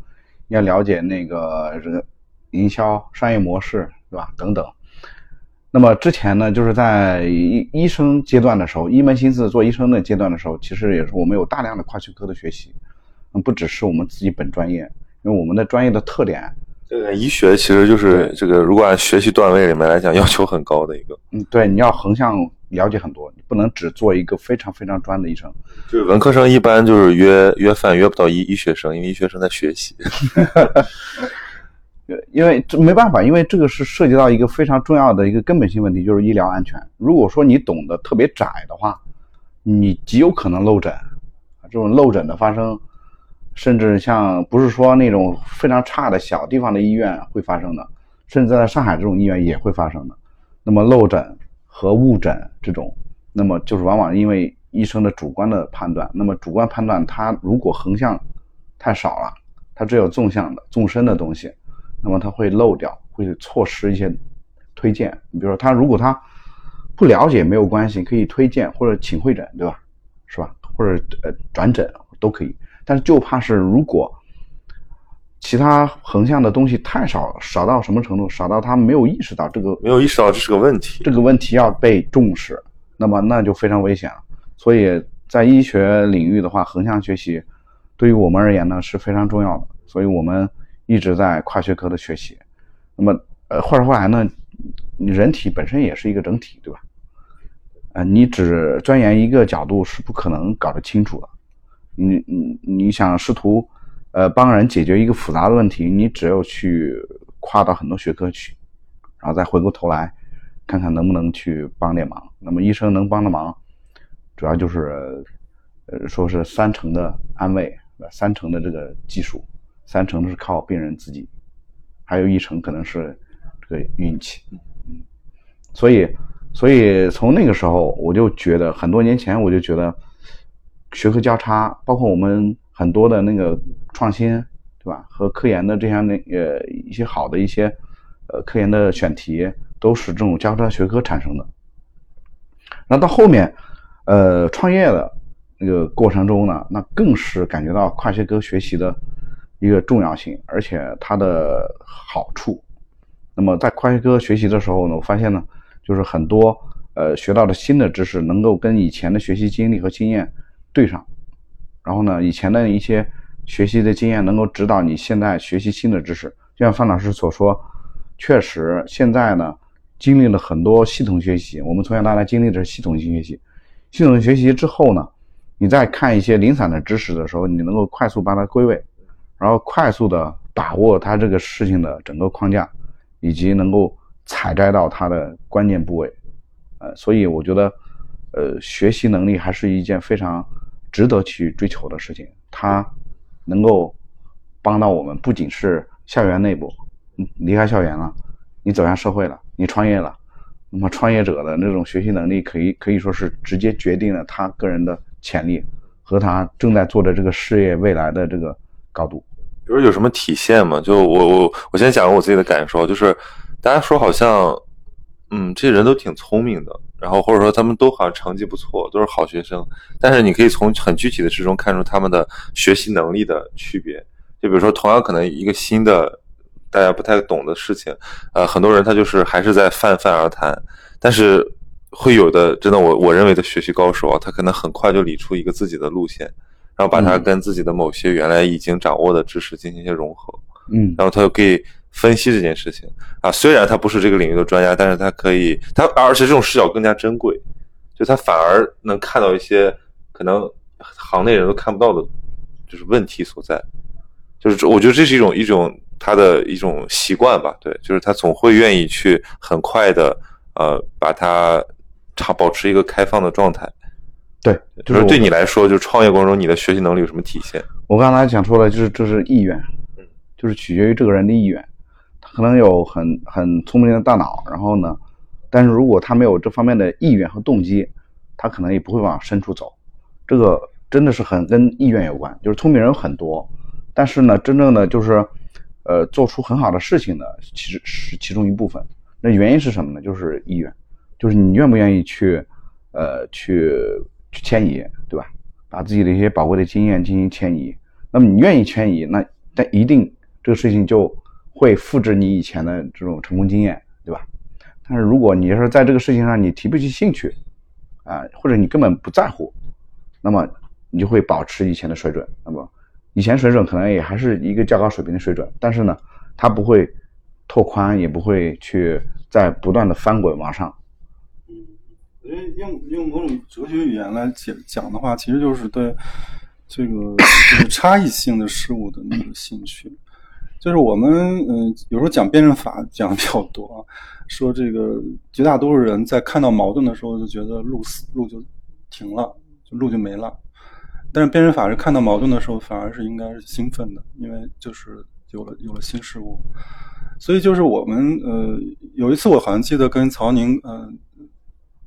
要了解那个这个营销商业模式，对吧？等等。那么之前呢，就是在医医生阶段的时候，一门心思做医生的阶段的时候，其实也是我们有大量的跨学科的学习，嗯，不只是我们自己本专业，因为我们的专业的特点，这个医学其实就是这个，如果按学习段位里面来讲，要求很高的一个。嗯，对，你要横向了解很多，你不能只做一个非常非常专的医生。就是文科生一般就是约约饭约不到医医学生，因为医学生在学习。呃因为这没办法，因为这个是涉及到一个非常重要的一个根本性问题，就是医疗安全。如果说你懂得特别窄的话，你极有可能漏诊，这种漏诊的发生，甚至像不是说那种非常差的小地方的医院会发生的，甚至在上海这种医院也会发生的。那么漏诊和误诊这种，那么就是往往因为医生的主观的判断，那么主观判断他如果横向太少了，他只有纵向的纵深的东西。那么他会漏掉，会错失一些推荐。你比如说，他如果他不了解没有关系，可以推荐或者请会诊，对吧？是吧？或者呃转诊都可以。但是就怕是如果其他横向的东西太少了，少到什么程度？少到他没有意识到这个没有意识到这是个问题。这个问题要被重视，那么那就非常危险了。所以在医学领域的话，横向学习对于我们而言呢是非常重要的，所以我们一直在跨学科的学习。那么，呃，话说回来呢，人体本身也是一个整体，对吧？呃，你只钻研一个角度是不可能搞得清楚的。你你你想试图呃帮人解决一个复杂的问题，你只有去跨到很多学科去，然后再回过头来看看能不能去帮点忙。那么医生能帮的忙，主要就是呃说是三成的安慰，三成的这个技术，三成是靠病人自己，还有一成可能是这个运气。嗯，所以所以从那个时候我就觉得，很多年前我就觉得。学科交叉，包括我们很多的那个创新，对吧？和科研的这样的呃一些好的一些呃科研的选题，都是这种交叉学科产生的。那到后面，呃，创业的那个过程中呢，那更是感觉到跨学科学习的一个重要性，而且它的好处。那么在跨学科学习的时候呢，我发现呢，就是很多呃学到的新的知识，能够跟以前的学习经历和经验。对上，然后呢，以前的一些学习的经验能够指导你现在学习新的知识。就像范老师所说，确实现在呢经历了很多系统学习，我们从小到大经历的是系统性学习。系统学习之后呢，你再看一些零散的知识的时候，你能够快速把它归位，然后快速的把握它这个事情的整个框架，以及能够采摘到它的关键部位。呃，所以我觉得，呃，学习能力还是一件非常。值得去追求的事情，它能够帮到我们，不仅是校园内部，嗯离开校园了，你走向社会了，你创业了，那么创业者的那种学习能力，可以可以说是直接决定了他个人的潜力和他正在做的这个事业未来的这个高度。比如有什么体现吗？就我我我先讲我自己的感受，就是大家说好像，嗯，这些人都挺聪明的。然后或者说他们都好像成绩不错，都是好学生，但是你可以从很具体的之中看出他们的学习能力的区别。就比如说，同样可能一个新的大家不太懂的事情，呃，很多人他就是还是在泛泛而谈，但是会有的真的我我认为的学习高手啊，他可能很快就理出一个自己的路线，然后把它跟自己的某些原来已经掌握的知识进行一些融合，嗯，然后他就可以。分析这件事情啊，虽然他不是这个领域的专家，但是他可以，他而且这种视角更加珍贵，就他反而能看到一些可能行内人都看不到的，就是问题所在。就是我觉得这是一种一种他的一种习惯吧，对，就是他总会愿意去很快的呃把它长保持一个开放的状态。对，就是对你来说，就是创业过程中你的学习能力有什么体现？我刚才讲出了，就是这是意愿，就是取决于这个人的意愿。可能有很很聪明的大脑，然后呢，但是如果他没有这方面的意愿和动机，他可能也不会往深处走。这个真的是很跟意愿有关。就是聪明人很多，但是呢，真正的就是，呃，做出很好的事情的，其实是其中一部分。那原因是什么呢？就是意愿，就是你愿不愿意去，呃，去去迁移，对吧？把自己的一些宝贵的经验进行迁移。那么你愿意迁移，那但一定这个事情就。会复制你以前的这种成功经验，对吧？但是如果你要是在这个事情上你提不起兴趣，啊，或者你根本不在乎，那么你就会保持以前的水准。那么以前水准可能也还是一个较高水平的水准，但是呢，它不会拓宽，也不会去在不断的翻滚往上。嗯，我觉得用用某种哲学语言来讲讲的话，其实就是对这个差异性的事物的那个兴趣。就是我们嗯，有时候讲辩证法讲的比较多啊，说这个绝大多数人在看到矛盾的时候就觉得路死路就停了，就路就没了。但是辩证法是看到矛盾的时候反而是应该是兴奋的，因为就是有了有了新事物。所以就是我们呃有一次我好像记得跟曹宁嗯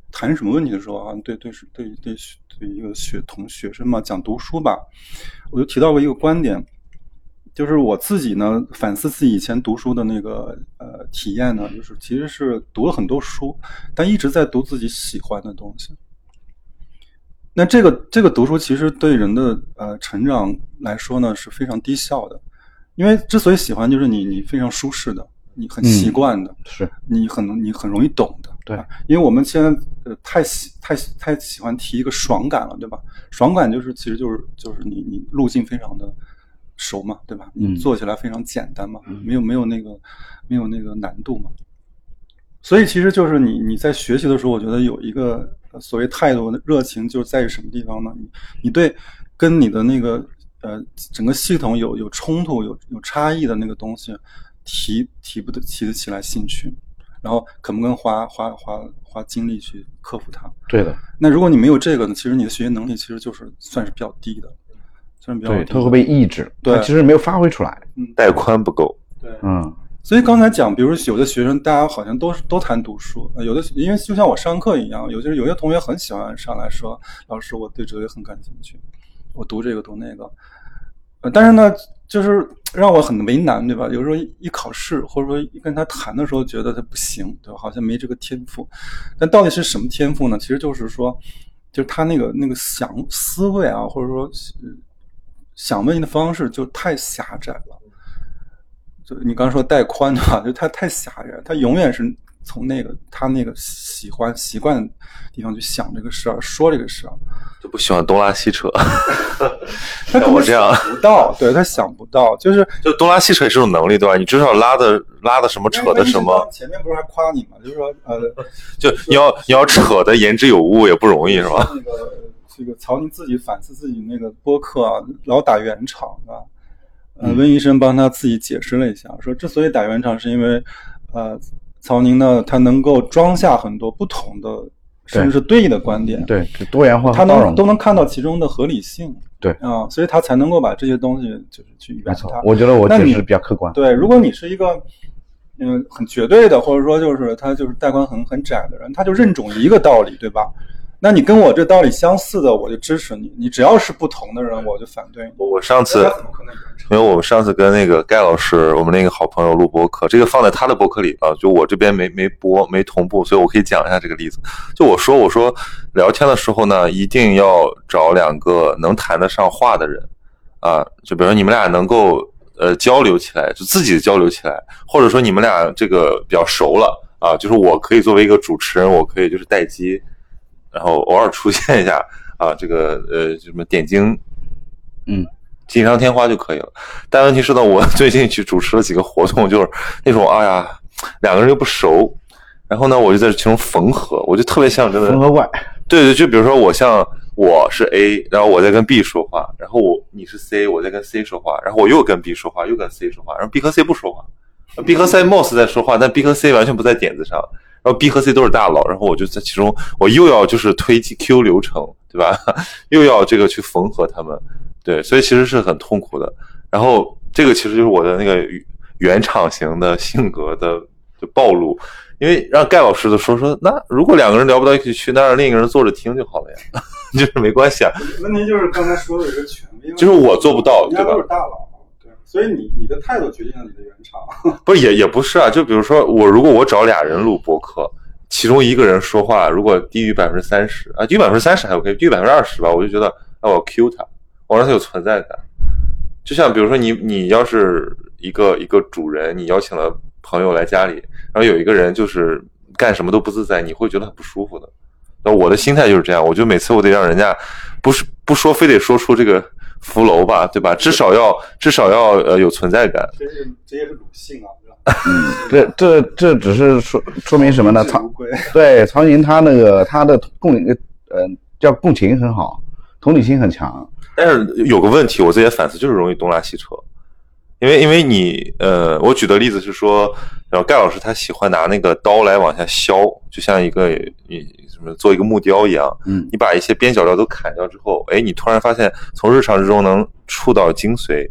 谈什么问题的时候，好像对对是对对对一个学同学生嘛讲读书吧，我就提到过一个观点。就是我自己呢，反思自己以前读书的那个呃体验呢，就是其实是读了很多书，但一直在读自己喜欢的东西。那这个这个读书其实对人的呃成长来说呢是非常低效的，因为之所以喜欢，就是你你非常舒适的，你很习惯的，是你很你很容易懂的。对啊因为我们现在呃太喜太喜太喜欢提一个爽感了，对吧？爽感就是其实就是就是你你路径非常的熟嘛，对吧？你嗯做起来非常简单嘛，没有没有那个没有那个难度嘛。所以其实就是你你在学习的时候，我觉得有一个呃所谓态度的热情，就在于什么地方呢？你你对跟你的那个呃整个系统有有冲突、有有差异的那个东西，提提不得提得起来兴趣，然后肯不肯花花花花精力去克服它。对的，那如果你没有这个呢，其实你的学习能力其实就是算是比较低的，对。它会被抑制，对其实没有发挥出来。带宽不够。对，嗯，所以刚才讲，比如有的学生，大家好像都是都谈读书，呃有的因为就像我上课一样，有些有些同学很喜欢上来说，老师我对哲学很感兴趣，我读这个读那个，呃，但是呢，就是让我很为难，对吧？有时候一一考试或者说一跟他谈的时候，觉得他不行，对吧？好像没这个天赋，但到底是什么天赋呢？其实就是说，就是他那个那个想思维啊，或者说呃想问题的方式就太狭窄了。就你刚刚说带宽的话？就他太狭窄，他永远是从那个他那个喜欢习惯的地方去想这个事儿，说这个事儿，就不喜欢东拉西扯，他根本我这样不到，对他想不到，就是就东拉西扯也是种能力，对吧？你至少拉的拉的什么，扯的什么，？前面不是还夸你吗？就是说呃，就你要你要扯的言之有物也不容易，是吧？那个这个曹宁自己反思自己那个播客啊，老打圆场啊？呃，温医生帮他自己解释了一下，说之所以打圆场，是因为呃，曹宁呢他能够装下很多不同的，甚至是对应的观点，对，就多元化他。能都能看到其中的合理性，对啊，所以他才能够把这些东西就是去圆它。，我觉得我解释比较客观。对，如果你是一个嗯很绝对的，或者说就是他就是带宽很很窄的人，他就认准一个道理，对吧？那你跟我这道理相似的，我就支持你；你只要是不同的人，我就反对你。我我上次？因为我们上次跟那个盖老师，我们那个好朋友录播课，这个放在他的播客里了，就我这边没没播没同步，所以我可以讲一下这个例子。就我说我说聊天的时候呢，一定要找两个能谈得上话的人啊，就比如说你们俩能够呃交流起来，就自己交流起来，或者说你们俩这个比较熟了啊，就是我可以作为一个主持人，我可以就是待机，然后偶尔出现一下 啊，这个呃什么点睛嗯，锦上添花就可以了。但问题是呢，我 最近去主持了几个活动，就是那种哎呀，两个人又不熟，然后呢，我就在其中缝合，我就特别像真的缝合怪，对对，就比如说我像我是 A，然后我在跟 B 说话，然后我你是 C，我在跟 C 说话，然后我又跟 B 说话，又跟 C 说话，然后 B 和 C 不说话，B 和 C Moss 在说话，但 B 和 C 完全不在点子上，然后 B 和 C 都是大佬，然后我就在其中，我又要就是推 Q 流程，对吧？又要这个去缝合他们，对，所以其实是很痛苦的。然后这个其实就是我的那个原厂型的性格的就暴露，因为让盖老师的说说，那如果两个人聊不到一起去，那让另一个人坐着听就好了呀，就是没关系啊。问题就是刚才说的一个权利，就是我做不到对吧都是大佬，对，所以你你的态度决定了你的原唱。不是也也不是啊，就比如说我如果我找俩人录播客，其中一个人说话如果低于百分之三十啊，低于百分之三十还 OK，低于百分之二十吧，我就觉得啊我要 Q 他，我让他有存在感。就像比如说你你要是一个一个主人，你邀请了朋友来家里，然后有一个人就是干什么都不自在，你会觉得很不舒服的。那我的心态就是这样，我就每次我得让人家不是不说非得说出这个符楼吧，对吧？至少要至少要呃有存在感。这是这也是鲁迅啊，对吧？这这这只是说说明什么呢？曹是乌龟。对曹宁他那个他的共呃叫共情很好，同理心很强。但是有个问题，我自己也反思，就是容易东拉西扯。因为因为你呃，我举的例子是说，然后盖老师他喜欢拿那个刀来往下削，就像一个你什么做一个木雕一样。嗯你把一些边角料都砍掉之后，哎，你突然发现从日常之中能触到精髓，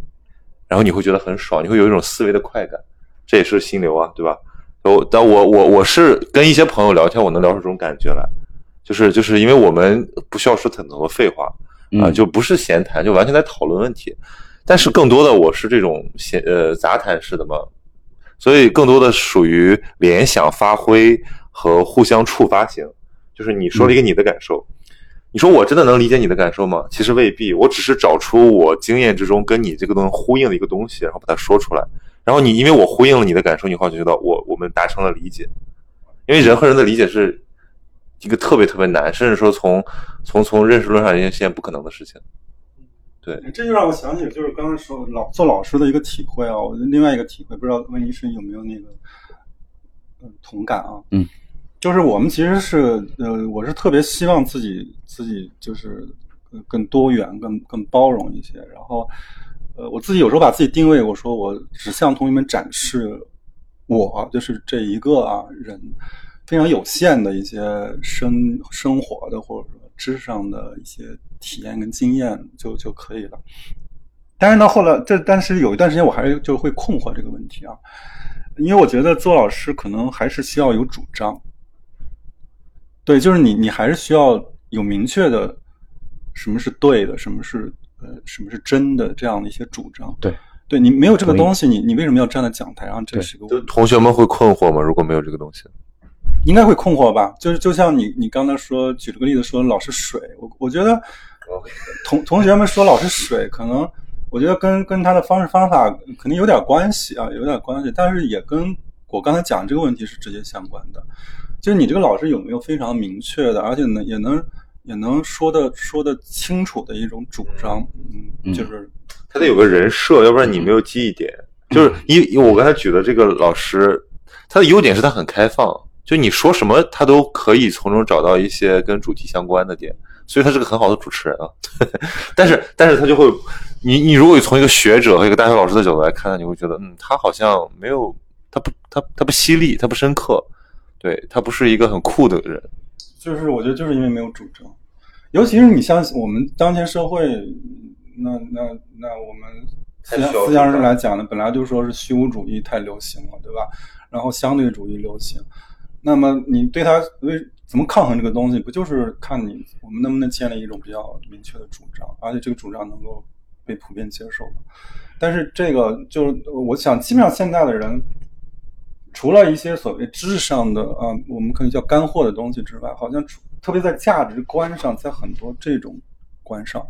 然后你会觉得很爽，你会有一种思维的快感，这也是心流啊，对吧？我但我我我是跟一些朋友聊天，我能聊出这种感觉来，就是就是因为我们不需要说很多废话，啊，嗯就不是闲谈，就完全在讨论问题。但是更多的我是这种闲呃杂谈式的嘛，所以更多的属于联想发挥和互相触发型。就是你说了一个你的感受，你说我真的能理解你的感受吗？其实未必，我只是找出我经验之中跟你这个东西呼应的一个东西，然后把它说出来。然后你因为我呼应了你的感受，你好像觉得我我们达成了理解。因为人和人的理解是一个特别特别难，甚至说从从从认识论上，一件不可能的事情。对，这就让我想起，就是刚才说老做老师的一个体会啊，我的另外一个体会，不知道温医生有没有那个嗯同感啊？嗯，就是我们其实是呃，我是特别希望自己自己就是更多元、更更包容一些。然后呃，我自己有时候把自己定位，我说我只向同学们展示我就是这一个啊人非常有限的一些生生活的或者说知识上的一些体验跟经验就就可以了。但是呢，后来这但是有一段时间我还是就会困惑这个问题啊，因为我觉得做老师可能还是需要有主张。对，就是你你还是需要有明确的什么是对的，什么是呃什么是真的这样的一些主张。对，对你没有这个东西，你你为什么要站在讲台上？这是个问题。同学们会困惑吗？如果没有这个东西，应该会困惑吧？就是就像你你刚才说举了个例子说老是水，我我觉得同同学们说老是水，可能我觉得跟跟他的方式方法肯定有点关系啊，有点关系，但是也跟我刚才讲这个问题是直接相关的。就是你这个老师有没有非常明确的，而且呢也能也能说的说的清楚的一种主张？嗯，就是他得有个人设，要不然你没有记忆点。就是因我刚才举的这个老师，他的优点是他很开放，就你说什么他都可以从中找到一些跟主题相关的点，所以他是个很好的主持人啊。但是但是他就会，你你如果从一个学者和一个大学老师的角度来看，你会觉得，嗯，他好像没有，他不他他不犀利，他不深刻，对他不是一个很酷的人。就是我觉得就是因为没有主张，尤其是你像我们当前社会，那那那我们思思想上来讲呢，本来就说是虚无主义太流行了，对吧？然后相对主义流行，那么你对它为怎么抗衡这个东西，不就是看你我们能不能建立一种比较明确的主张，而且这个主张能够被普遍接受吗？但是这个就是我想，基本上现在的人，除了一些所谓知识上的啊，我们可以叫干货的东西之外，好像除特别在价值观上，在很多这种观上，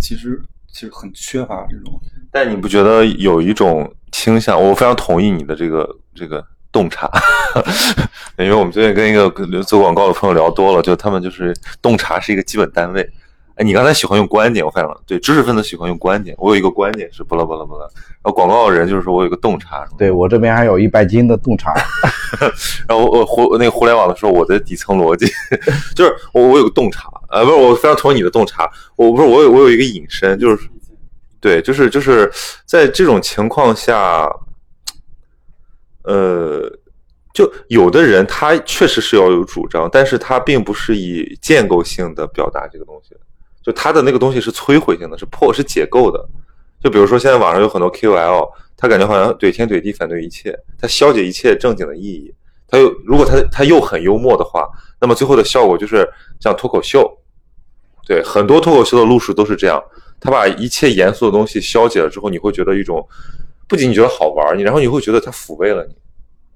其实其实很缺乏这种。但你不觉得有一种倾向？我非常同意你的这个这个洞察，因为我们最近跟一个做广告的朋友聊多了，就他们就是洞察是一个基本单位。哎，你刚才喜欢用观点，我发现了，对，知识分子喜欢用观点。我有一个观点是巴拉巴拉巴拉，然后广告人就是说我有一个洞察，对我这边还有一百斤的洞察，然后我互那个互联网的时候，我的底层逻辑 就是我我有个洞察，呃，不是，我非常同意你的洞察，我不是我有我有一个引申，就是对，就是就是在这种情况下，呃，就有的人他确实是要有主张，但是他并不是以建构性的表达这个东西，就他的那个东西是摧毁性的，是破是解构的。就比如说现在网上有很多 KOL，他感觉好像怼天怼地反对一切，他消解一切正经的意义。他又如果他他又很幽默的话，那么最后的效果就是像脱口秀。对，很多脱口秀的路数都是这样，他把一切严肃的东西消解了之后，你会觉得一种不仅你觉得好玩，你然后你会觉得他抚慰了你，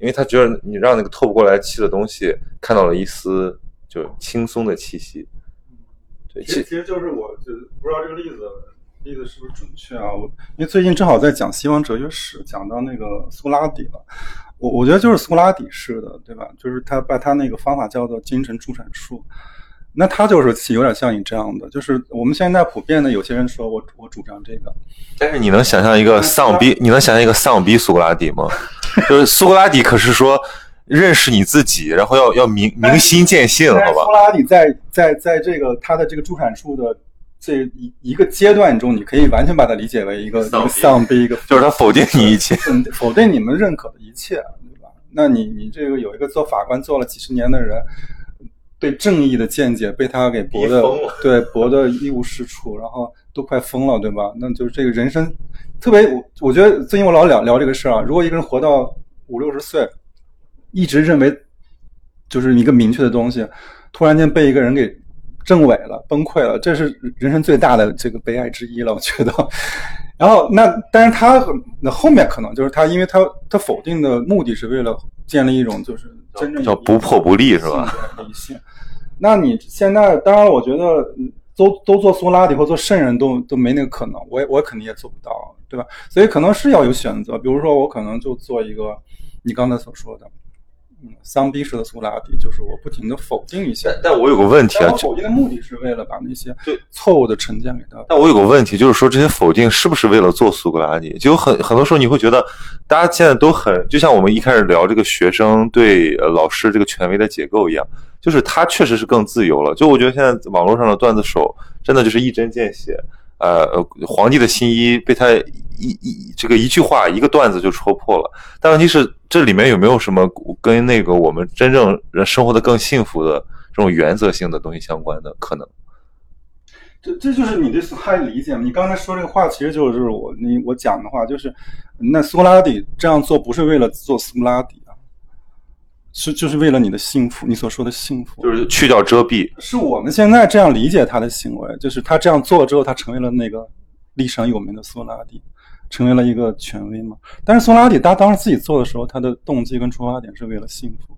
因为他觉得你让那个透不过来气的东西看到了一丝就轻松的气息。对，其实其实就是我就不知道这个例子例子是不是准确啊？我因为最近正好在讲西方哲学史，讲到那个苏格拉底了。我我觉得就是苏格拉底式的，对吧？就是他把他那个方法叫做精神助产术。那他就是有点像你这样的，就是我们现在普遍的有些人说我我主张这个，但是你能想象一个丧逼？你能想象一个丧逼苏格拉底吗？就是苏格拉底可是说认识你自己，然后要要明明心见性，好吧苏？格拉底在在在这个他的这个助产术的这一一个阶段中，你可以完全把它理解为一个一个丧逼，一个 就是他否定你一切。嗯否定你们认可的一切，对吧？那你你这个有一个做法官做了几十年的人，对正义的见解被他给驳的逼疯了，对驳的一无是处，然后都快疯了，对吧？那就是这个人生特别，我我觉得最近我老聊聊这个事儿啊，如果一个人活到五六十岁，一直认为就是一个明确的东西，突然间被一个人给证伪了、崩溃了，这是人生最大的这个悲哀之一了，我觉得。然后那，但是他那后面可能就是他，因为他他否定的目的是为了建立一种就是真正叫不破不立是吧？理性。那你现在当然，我觉得嗯都都做苏格拉底或做圣人都都没那个可能，我也我肯定也做不到，对吧？所以可能是要有选择，比如说我可能就做一个你刚才所说的，丧逼式的苏格拉底，就是我不停的否定一些。但但我有个问题啊我，否定的目的是为了把那些对错误的成见给他。但我有个问题，就是说这些否定是不是为了做苏格拉底？就有很很多时候你会觉得，大家现在都很，就像我们一开始聊这个学生对呃老师这个权威的解构一样，就是他确实是更自由了。就我觉得现在网络上的段子手真的就是一针见血，呃，呃皇帝的新衣被他一一这个一句话一个段子就戳破了。但问题是这里面有没有什么跟那个我们真正人生活的更幸福的这种原则性的东西相关的可能？这这就是你对苏格拉底理解吗？你刚才说这个话，其实就是我你我讲的话，就是那苏格拉底这样做不是为了做苏格拉底啊，是就是为了你的幸福，你所说的幸福，就是去掉遮蔽。是我们现在这样理解他的行为，就是他这样做之后，他成为了那个历史上有名的苏格拉底，成为了一个权威嘛。但是苏拉底他当时自己做的时候，他的动机跟出发点是为了幸福，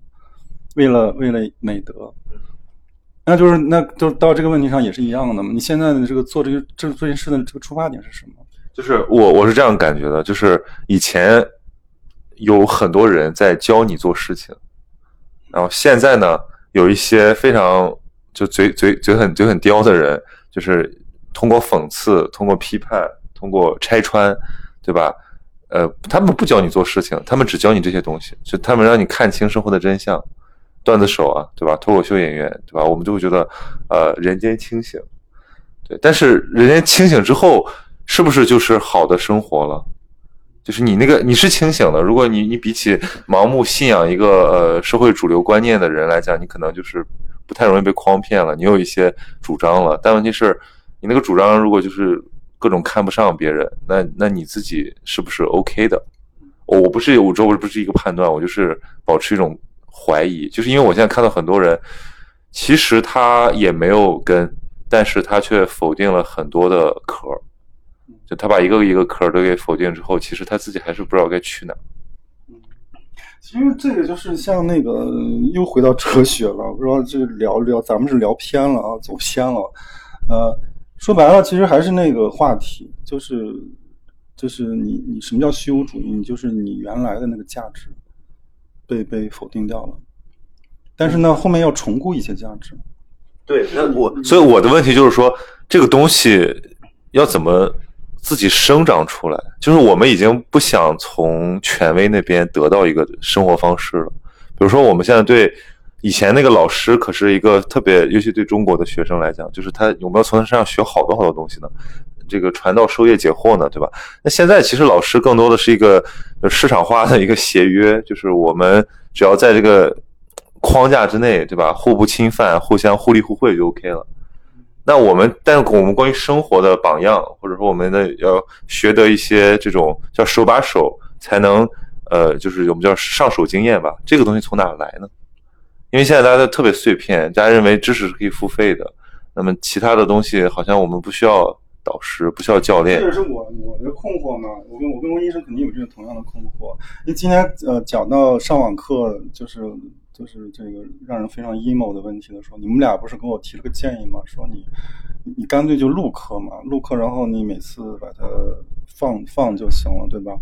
为了为了美德。那就是，那就到这个问题上也是一样的嘛。你现在的这个做这个这这件事的这个出发点是什么？就是我我是这样感觉的，就是以前有很多人在教你做事情，然后现在呢，有一些非常就嘴嘴嘴很嘴很刁的人，就是通过讽刺、通过批判、通过拆穿，对吧？呃，他们不教你做事情，他们只教你这些东西，就他们让你看清生活的真相。段子手啊，对吧？脱口秀演员，对吧？我们就会觉得，呃，人间清醒，对。但是人间清醒之后，是不是就是好的生活了？就是你那个你是清醒的，如果你你比起盲目信仰一个呃社会主流观念的人来讲，你可能就是不太容易被诓骗了。你有一些主张了，但问题是，你那个主张如果就是各种看不上别人，那那你自己是不是 OK 的？我我不是我这我不是一个判断，我就是保持一种怀疑，就是因为我现在看到很多人，其实他也没有根，但是他却否定了很多的壳。就他把一个一个壳都给否定之后，其实他自己还是不知道该去哪儿。其实这个就是像那个又回到哲学了，不知道这聊聊咱们是聊偏了啊，走偏了。呃，说白了，其实还是那个话题，就是就是你你什么叫虚无主义？你就是你原来的那个价值被被否定掉了，但是呢，后面要重估一些价值。对，那我所以我的问题就是说，这个东西要怎么自己生长出来？就是我们已经不想从权威那边得到一个生活方式了。比如说，我们现在对以前那个老师，可是一个特别，尤其对中国的学生来讲，就是他有没有从他身上学好多好多东西呢？这个传道授业解惑呢，对吧？那现在其实老师更多的是一个市场化的一个协约，就是我们只要在这个框架之内，对吧？互不侵犯，互相互利互惠就 OK 了。那我们，但我们关于生活的榜样，或者说我们的要学得一些这种叫手把手，才能呃，就是我们叫上手经验吧。这个东西从哪来呢？因为现在大家都特别碎片，大家认为知识是可以付费的，那么其他的东西好像我们不需要导师，不需要教练这。也是我我的困惑嘛。我跟我跟温医生肯定有这个同样的困惑。因为今天呃讲到上网课，就是就是这个让人非常 emo 的问题的时候，你们俩不是给我提了个建议吗？说你你干脆就录课嘛，录课，然后你每次把它放放就行了，对吧？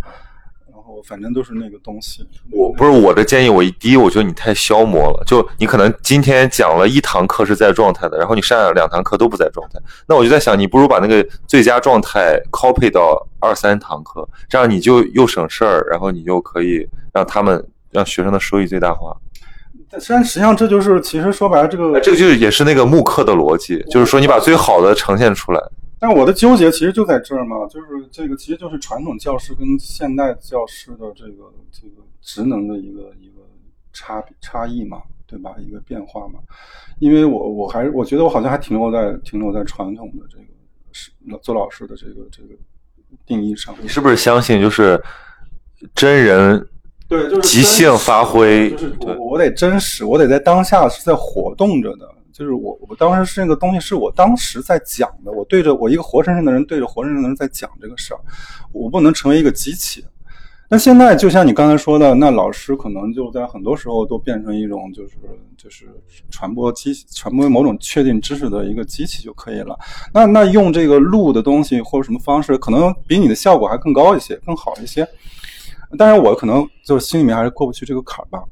然后反正都是那个东西。我不是我的建议，我一第一，我觉得你太消磨了。就你可能今天讲了一堂课是在状态的，然后你上两堂课都不在状态，那我就在想，你不如把那个最佳状态 copy 到二三堂课，这样你就又省事儿，然后你又可以让他们让学生的收益最大化。但实际上这就是其实说白了这个呃这个就是也是那个慕课的逻辑，就是说你把最好的呈现出来。但我的纠结其实就在这儿嘛，就是这个其实就是传统教师跟现代教师的这个这个职能的一个一个差差异嘛，对吧？一个变化嘛。因为我我还是我觉得我好像还停留在停留在传统的这个是做老师的这个这个定义上。你是不是相信就是真人对，就是即兴发挥？就是我我得真实，我得在当下是在活动着的。就是我我当时是那个东西是我当时在讲的，我对着我一个活生生的人对着活生生的人在讲这个事儿，我不能成为一个机器。那现在就像你刚才说的，那老师可能就在很多时候都变成一种就是就是传播机传播某种确定知识的一个机器就可以了。那那用这个录的东西或者什么方式，可能比你的效果还更高一些，更好一些。当然，我可能就是心里面还是过不去这个坎儿吧。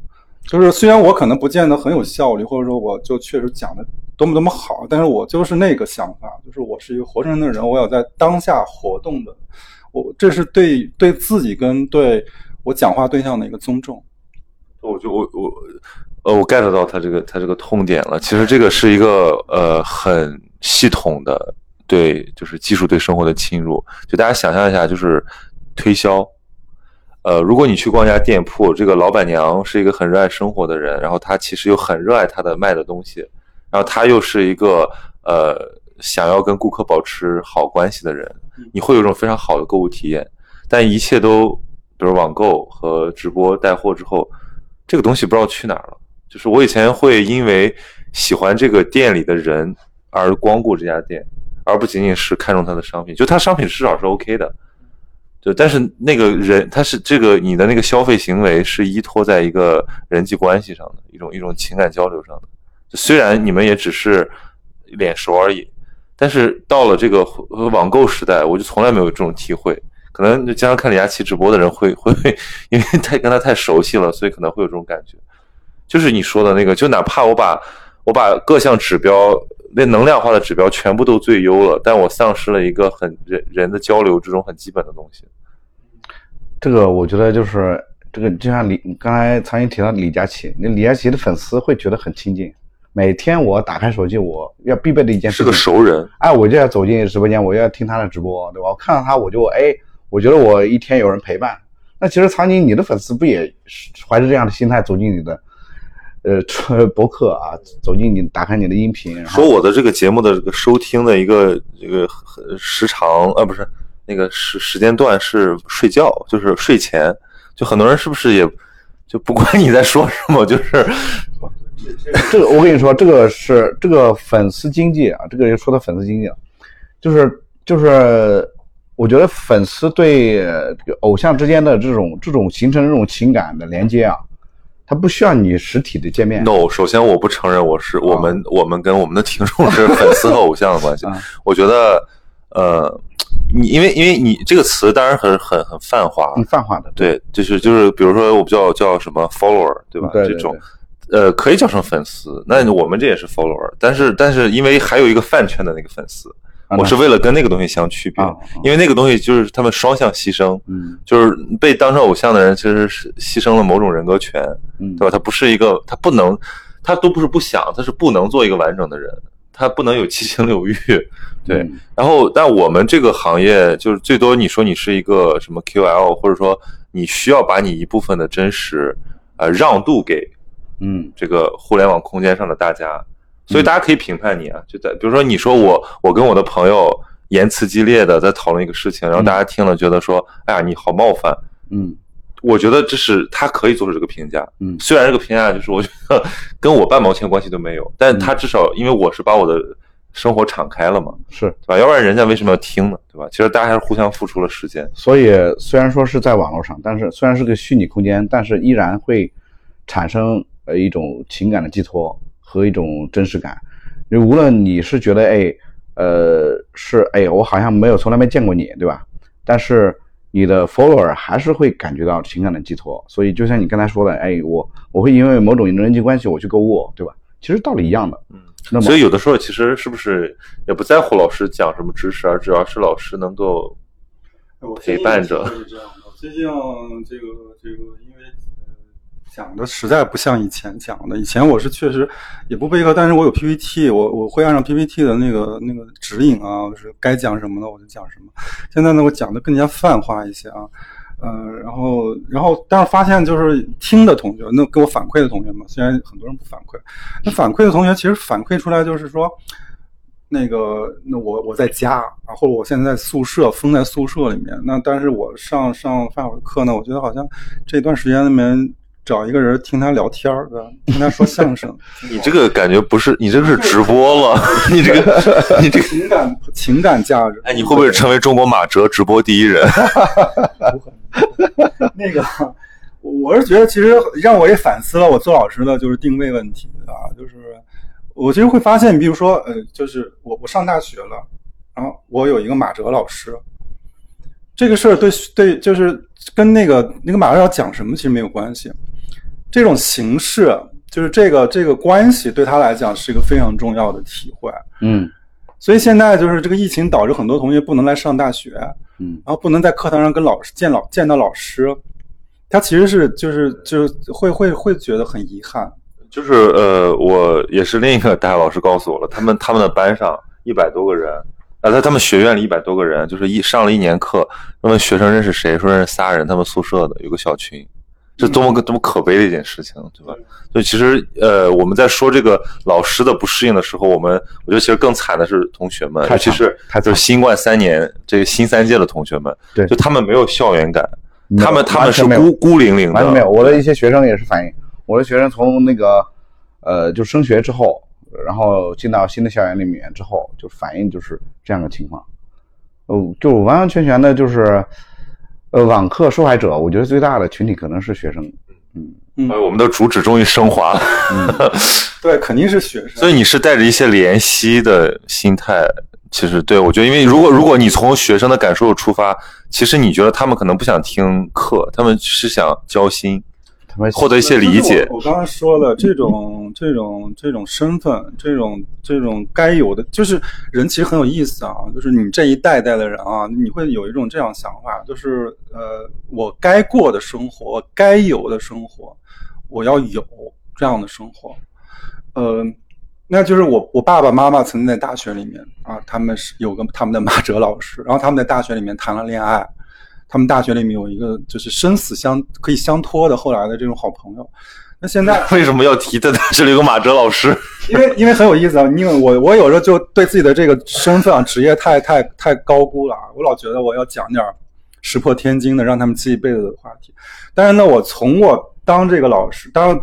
就是虽然我可能不见得很有效率，或者说我就确实讲的多么多么好，但是我就是那个想法，就是我是一个活生生的人，我要在当下活动的，我这是对对自己跟对我讲话对象的一个尊重。我就我我呃，我 get 到他这个他这个痛点了。其实这个是一个呃很系统的对，就是技术对生活的侵入。就大家想象一下，就是推销。呃，如果你去逛一家店铺，这个老板娘是一个很热爱生活的人，然后她其实又很热爱她的卖的东西，然后她又是一个呃想要跟顾客保持好关系的人，你会有一种非常好的购物体验。但一切都比如网购和直播带货之后。这个东西不知道去哪儿了。就是我以前会因为喜欢这个店里的人而光顾这家店，而不仅仅是看中他的商品。就他商品至少是 OK 的，就但是那个人他是这个你的那个消费行为是依托在一个人际关系上的一种一种情感交流上的。就虽然你们也只是脸熟而已，但是到了这个网购时代，我就从来没有这种体会。可能就经常看李佳琦直播的人会会，因为太跟他太熟悉了，所以可能会有这种感觉。就是你说的那个，就哪怕我把我把各项指标那能量化的指标全部都最优了，但我丧失了一个很人人的交流这种很基本的东西。这个我觉得就是这个，就像李刚才苍蝇提到李佳琦，那李佳琦的粉丝会觉得很亲近。每天我打开手机，我要必备的一件事是个熟人，哎，我就要走进直播间，我要听他的直播，对吧？我看到他，我就哎。我觉得我一天有人陪伴，那其实苍井你的粉丝不也是怀着这样的心态走进你的，呃，博客啊，走进你打开你的音频，说我的这个节目的这个收听的一个这个时长啊，不是那个时时间段是睡觉，就是睡前，就很多人是不是也就不管你在说什么，就是 这个我跟你说，这个是这个粉丝经济啊，这个又说到粉丝经济了，就是就是。我觉得粉丝对这个偶像之间的这种这种形成这种情感的连接啊，他不需要你实体的见面。No，首先我不承认我是我们我们跟我们的听众是粉丝和偶像的关系。我觉得，呃，你因为因为你这个词当然很很很泛化，很泛化的。对，就是就是比如说我不叫叫什么 follower，对吧？这种，呃，可以叫成粉丝。那我们这也是 follower，但是但是因为还有一个饭圈的那个粉丝。我是为了跟那个东西相区别，因为那个东西就是他们双向牺牲，嗯，就是被当成偶像的人其实是牺牲了某种人格权，嗯，对吧？他不是一个，他不能，他都不是不想，他是不能做一个完整的人，他不能有七情六欲，对。然后，但我们这个行业就是最多你说你是一个什么 QL，或者说你需要把你一部分的真实，呃，让渡给，嗯，这个互联网空间上的大家。所以大家可以评判你啊，就在比如说你说我我跟我的朋友言辞激烈的在讨论一个事情，然后大家听了觉得说，哎呀你好冒犯，嗯，我觉得这是他可以做出这个评价，嗯，虽然这个评价就是我觉得 跟我半毛钱关系都没有，但他至少因为我是把我的生活敞开了嘛，是对吧？要不然人家为什么要听呢？对吧？其实大家还是互相付出了时间。所以虽然说是在网络上，但是虽然是个虚拟空间，但是依然会产生呃一种情感的寄托。和一种真实感，就无论你是觉得哎，呃，是哎，我好像没有从来没见过你，对吧？但是你的 follower 还是会感觉到情感的寄托。所以就像你刚才说的，哎，我我会因为某种人际关系我去购物，对吧？其实道理一样的。嗯。那么，所以有的时候其实是不是也不在乎老师讲什么知识，而只要是老师能够陪伴着。是这样的。最近这个这个因为。讲的实在不像以前讲的。以前我是确实也不备课，但是我有 PPT，我我会按照 PPT 的那个那个指引啊，就是该讲什么的我就讲什么。现在呢，我讲的更加泛化一些啊，呃，然后然后，但是发现就是听的同学，那给我反馈的同学嘛，虽然很多人不反馈，那反馈的同学其实反馈出来就是说，那个那我我在家啊，或者我现在在宿舍封在宿舍里面，那但是我上上法语课呢，我觉得好像这段时间里面。找一个人听他聊天儿，对吧？听他说相声。你这个感觉不是，你这个是直播了。你这个，你这个情感情感价值。哎，你会不会成为中国马哲直播第一人？那个，我是觉得其实让我也反思了我做老师的就是定位问题啊，就是我其实会发现，比如说，呃，就是我我上大学了，然后我有一个马哲老师。这个事儿对对，就是跟那个那个马哲要讲什么其实没有关系，这种形式，就是这个这个关系，对他来讲是一个非常重要的体会。嗯所以现在就是这个疫情导致很多同学不能来上大学，嗯然后不能在课堂上跟老师见老见到老师，他其实是就是就是会会会觉得很遗憾。就是呃，我也是另一个大学老师告诉我了，他们他们的班上一百多个人，啊，在他们学院里一百多个人，就是一上了一年课，他们学生认识谁？说认识仨人，他们宿舍的有个小群，这多么个多么可悲的一件事情，对吧？所以其实呃，我们在说这个老师的不适应的时候，我们我觉得其实更惨的是同学们，尤其是就是新冠三年这个新三届的同学们，对就他们没有校园感，他们他们是孤孤零零的，完全没有。我的一些学生也是反映，我的学生从那个呃就升学之后，然后进到新的校园里面之后，就反映就是这样的情况。哦，就完完全全的就是呃网课受害者，我觉得最大的群体可能是学生。哎我们的主旨终于升华了。对，肯定是学生。所以你是带着一些怜惜的心态，其实对我觉得，因为如果如果你从学生的感受出发，其实你觉得他们可能不想听课，他们是想交心，他们获得一些理解我。我刚才说了，这种这种这种身份，这种这种该有的，就是人其实很有意思啊。就是你这一代代的人啊，你会有一种这样想法，就是呃，我该过的生活，我该有的生活，我要有这样的生活。呃，那就是我我爸爸妈妈曾经在大学里面啊，他们是有个他们的马哲老师，然后他们在大学里面谈了恋爱，他们大学里面有一个就是生死相可以相托的后来的这种好朋友。那现在 为什么要提在这里有个马哲老师？因为因为很有意思啊，因为我我有时候就对自己的这个身份啊、职业太太太高估了啊，我老觉得我要讲点儿石破天惊的，让他们记一辈子的话题。但是呢，我从我当这个老师，当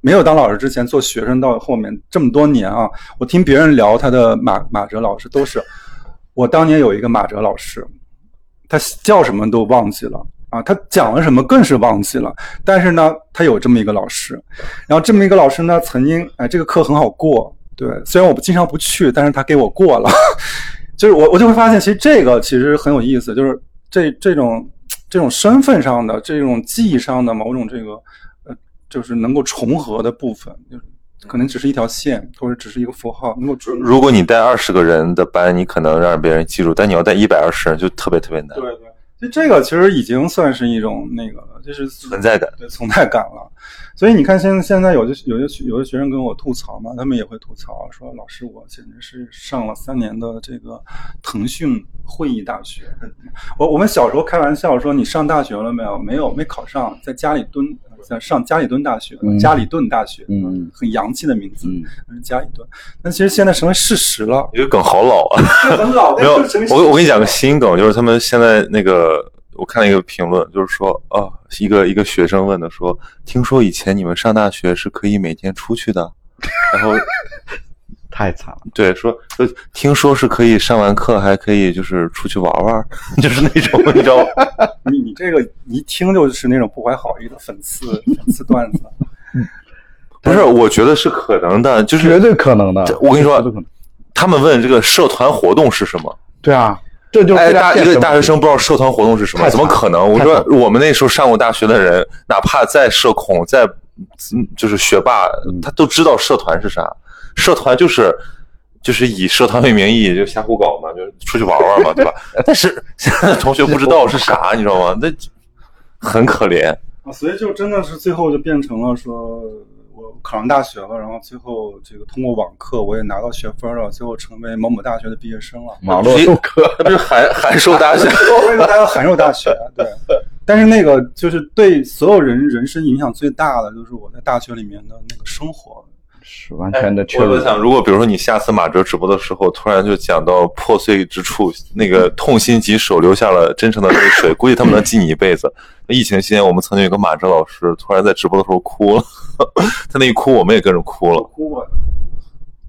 没有当老师之前做学生到后面这么多年啊，我听别人聊他的马马哲老师，都是我当年有一个马哲老师，他叫什么都忘记了啊，他讲了什么更是忘记了。但是呢，他有这么一个老师，然后这么一个老师呢，曾经哎，这个课很好过，对，虽然我不经常不去，但是他给我过了。就是我我就会发现，其实这个其实很有意思，就是这这种这种身份上的、这种记忆上的某种这个呃，就是能够重合的部分，就是可能只是一条线，或者只是一个符号，能够如果你带二十个人的班，你可能让别人记住，但你要带一百二十人，就特别特别难，对对，就这个其实已经算是一种那个了，就是存在感。对存在感了。所以你看，现现在有的有的有的学生跟我吐槽嘛，他们也会吐槽说，老师我简直是上了三年的这个腾讯会议大学。我我们小时候开玩笑说，你上大学了没有？没有，没考上，在家里蹲，在上加里顿大学，嗯加里顿大学，嗯很洋气的名字，嗯加里顿。但其实现在成为事实了，这个梗好老啊！很老，没有我我跟你讲个新梗，就是他们现在那个，我看了一个评论，就是说啊，一个一个学生问的说，听说以前你们上大学是可以每天出去的，然后太惨了。对说说听说是可以上完课还可以就是出去玩玩，就是那种你知道吗？你你这个一听就是那种不怀好意的讽刺讽刺段子。不是，我觉得是可能的，就是绝对可能的。我跟你说他们问这个社团活动是什么？对啊，这就是哎，大一个大学生不知道社团活动是什么，怎么可能？我说我们那时候上过大学的人，哪怕再社恐，再嗯就是学霸，嗯他都知道社团是啥。社团就是就是以社团为名义就瞎胡搞嘛，就出去玩玩嘛，对吧？但是现在的同学不知道是啥，你知道吗？那很可怜。啊，所以就真的是最后就变成了说，我考上大学了，然后最后这个通过网课我也拿到学分了，最后成为某某大学的毕业生了。网络授课，那不是函函授大学？为了大家函授大学，对。但是那个就是对所有人人生影响最大的，就是我在大学里面的那个生活。是完全的缺入。我在想，如果比如说你下次马哲直播的时候，突然就讲到破碎之处，那个痛心疾首，留下了真诚的泪水，估计他们能记你一辈子。那疫情期间，我们曾经有个马哲老师，突然在直播的时候哭了，他那一哭，我们也跟着哭了。哭过，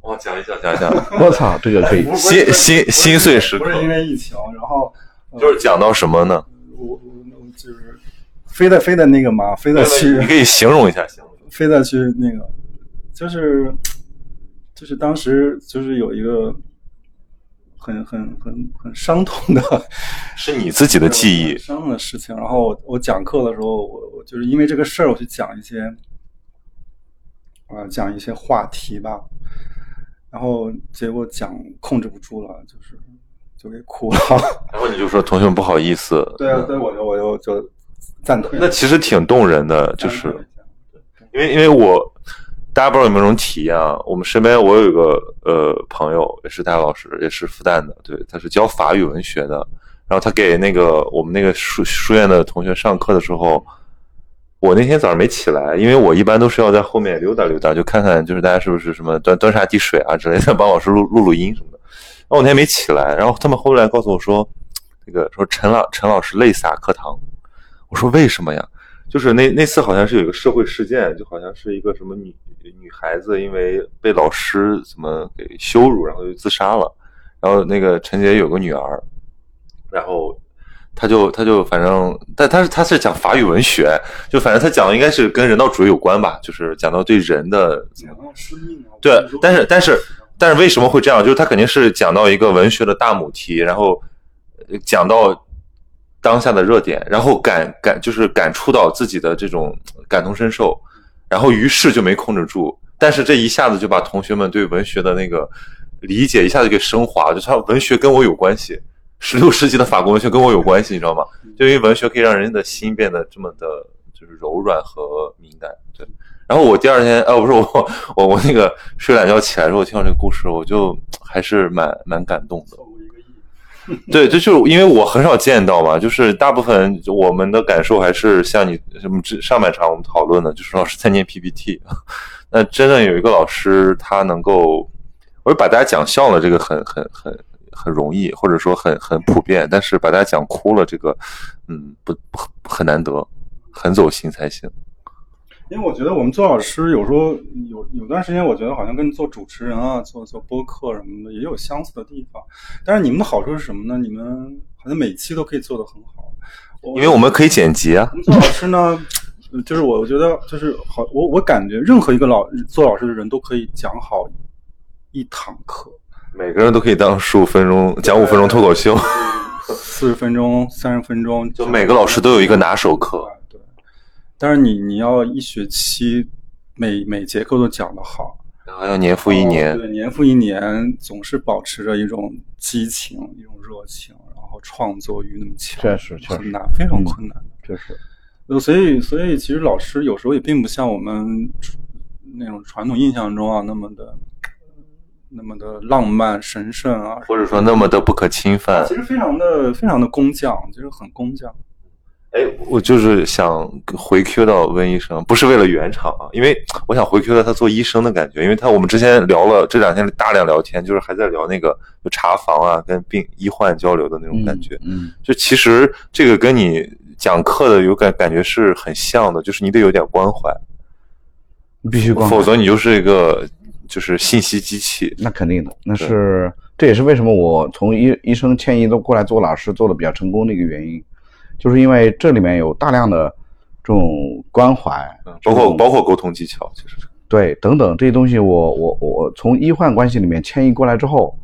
我讲一下，讲一下，我操，这个可以心心心碎时刻不是，因为疫情，然后呃就是讲到什么呢？我我我就是飞的飞的那个嘛，飞的去你可以形容一下，形容一下非得去那个，就是就是当时就是有一个很很很很伤痛的 是你自己的记忆。伤痛的事情。然后我我讲课的时候，我我就是因为这个事儿，我去讲一些啊、讲一些话题吧，然后结果讲控制不住了，就是就给哭了。然后你就说同学们不好意思，对啊，所以，我就我就就暂退了。那其实挺动人的，就是因为因为我大家不知道有没有这种体验啊？我们身边我有一个呃朋友，也是大学老师，也是复旦的，对，他是教法语文学的。然后他给那个我们那个书书院的同学上课的时候，我那天早上没起来，因为我一般都是要在后面溜达溜达，就看看就是大家是不是什么端端茶递水啊之类的，帮老师录录录音什么的。然后我那天没起来，然后他们后来告诉我说，那个说陈老陈老师泪洒课堂。我说为什么呀？就是那那次好像是有一个社会事件，就好像是一个什么女女孩子因为被老师怎么给羞辱，然后就自杀了。然后那个陈杰有个女儿，然后他就他就反正，但他是他是讲法语文学，就反正他讲的应该是跟人道主义有关吧，就是讲到对人的讲到生命啊，对，但是但是但是为什么会这样？就是他肯定是讲到一个文学的大母题，然后呃讲到当下的热点，然后感感就是感触到自己的这种感同身受，然后于是就没控制住，但是这一下子就把同学们对文学的那个理解一下子给升华，就他文学跟我有关系。十六世纪的法国文学跟我有关系，你知道吗？就因为文学可以让人的心变得这么的，就是柔软和敏感。对。然后我第二天，啊，不是我，我我那个睡懒觉起来之后听到这个故事，我就还是蛮蛮感动的。对，这就因为我很少见到嘛，就是大部分我们的感受还是像你什么之上半场我们讨论的，就是老师在念 PPT。那真正有一个老师，他能够，我就把大家讲笑了，这个很很很很容易，或者说很很普遍，但是把大家讲哭了，这个嗯不不很难得，很走心才行。因为我觉得我们做老师有时候有有段时间，我觉得好像跟做主持人啊、做做播客什么的也有相似的地方。但是你们的好处是什么呢？你们好像每期都可以做得很好，因为我们可以剪辑啊我。们做老师呢，呃就是我觉得就是好，我我感觉任何一个老做老师的人都可以讲好一堂课，每个人都可以当十五分钟讲五分钟脱口秀，四十分钟、三十分钟，就每个老师都有一个拿手课。对，但是你你要一学期每每节课都讲得好，然后要年复一年哦，对，年复一年，总是保持着一种激情、一种热情，然后创作欲那么强，确实确实很难，非常困难。确实，呃，所以所以其实老师有时候也并不像我们那种传统印象中啊那么的那么的浪漫神圣啊，或者说那么的不可侵犯其。实非常的非常的工匠，其实很工匠。哎，我就是想回 Q 到温医生，不是为了圆场啊，因为我想回 Q 到他做医生的感觉，因为他我们之前聊了这两天大量聊天，就是还在聊那个就查房啊，跟病医患交流的那种感觉。嗯，就其实这个跟你讲课的有感感觉是很像的，就是你得有点关怀，嗯必须关怀否则你就是一个就是信息机器。那肯定的，那是这也是为什么我从医医生迁移都过来做老师做的比较成功的一个原因，就是因为这里面有大量的这种关怀，嗯包括包括沟通技巧，其实对等等这些东西我，我我从医患关系里面迁移过来之后，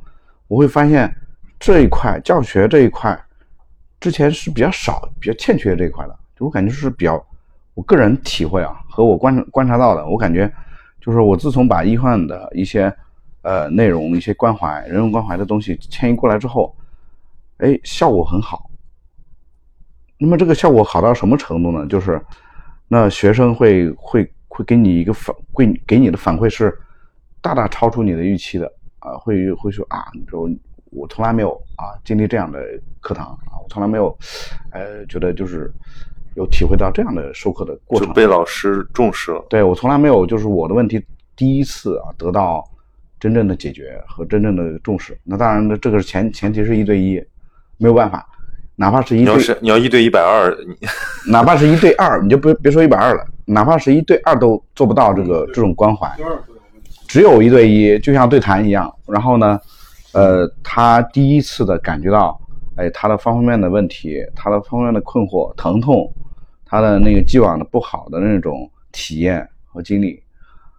我会发现这一块教学这一块之前是比较少、比较欠缺这一块的，就我感觉是比较，我个人体会啊和我观察观察到的，我感觉就是我自从把医患的一些呃内容、一些关怀、人文关怀的东西迁移过来之后，哎，效果很好。那么这个效果好到什么程度呢？就是那学生会会会给你一个反，会给你的反馈是大大超出你的预期的啊，会会说啊，你说我从来没有啊经历这样的课堂啊，我从来没有呃觉得就是有体会到这样的授课的过程就，被老师重视了。对我从来没有就是我的问题第一次啊得到真正的解决和真正的重视。那当然呢，这个是前前提是一对一，没有办法，哪怕是一你要对是你要一对一百二，哪怕是一对二，你就别别说一百二了，哪怕是一对二都做不到这个这种关怀。只有一对一，就像对谈一样。然后呢，呃，他第一次的感觉到，哎，他的方方面面的问题，他的方方面面的困惑、疼痛，他的那个既往的不好的那种体验和经历，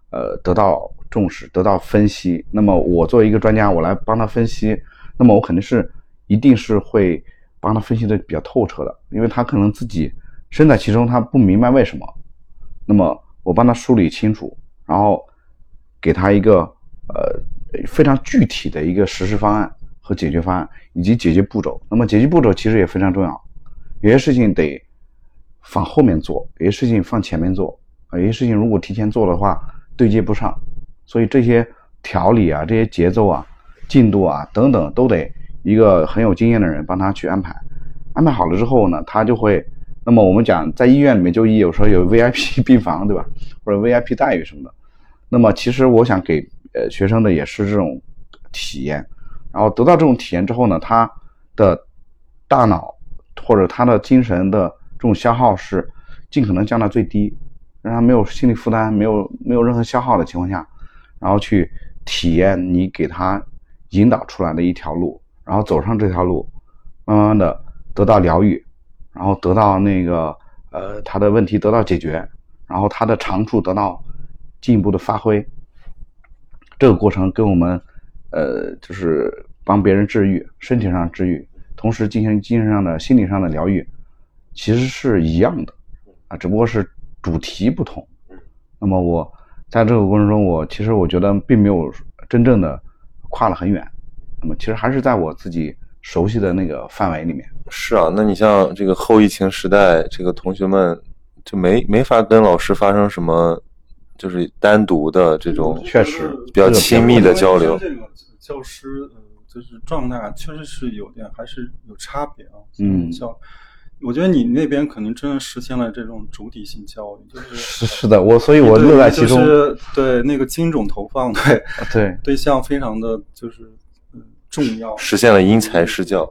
呃，得到重视，得到分析。那么我作为一个专家，我来帮他分析，那么我肯定是一定是会帮他分析的比较透彻的，因为他可能自己身在其中，他不明白为什么。那么我帮他梳理清楚，然后给他一个呃非常具体的一个实施方案和解决方案以及解决步骤。那么解决步骤其实也非常重要，有些事情得放后面做，有些事情放前面做，有些事情如果提前做的话对接不上，所以这些条理啊、这些节奏啊、进度啊等等都得一个很有经验的人帮他去安排。安排好了之后呢，他就会。那么我们讲，在医院里面就医，有时候有 VIP 病房，对吧？或者 VIP 待遇什么的。那么其实我想给呃学生的也是这种体验，然后得到这种体验之后呢，他的大脑或者他的精神的这种消耗是尽可能降到最低，让他没有心理负担，没有没有任何消耗的情况下，然后去体验你给他引导出来的一条路，然后走上这条路，慢慢的得到疗愈。然后得到那个呃他的问题得到解决，然后他的长处得到进一步的发挥。这个过程跟我们呃就是帮别人治愈，身体上治愈，同时进行精神上的、心理上的疗愈，其实是一样的啊，只不过是主题不同。那么我在这个过程中，我其实我觉得并没有真正的跨了很远，那么其实还是在我自己熟悉的那个范围里面。是啊，那你像这个后疫情时代，这个同学们就没没法跟老师发生什么，就是单独的这种确实比较亲密的交流。这个教师，呃，就是状态确实是有点还是有差别啊。嗯，教，我觉得你那边可能真的实现了这种主体性教育，就是是是的，我所以我乐在其中。就是对那个精准投放，对对对象非常的就是嗯重要，实现了因材施教。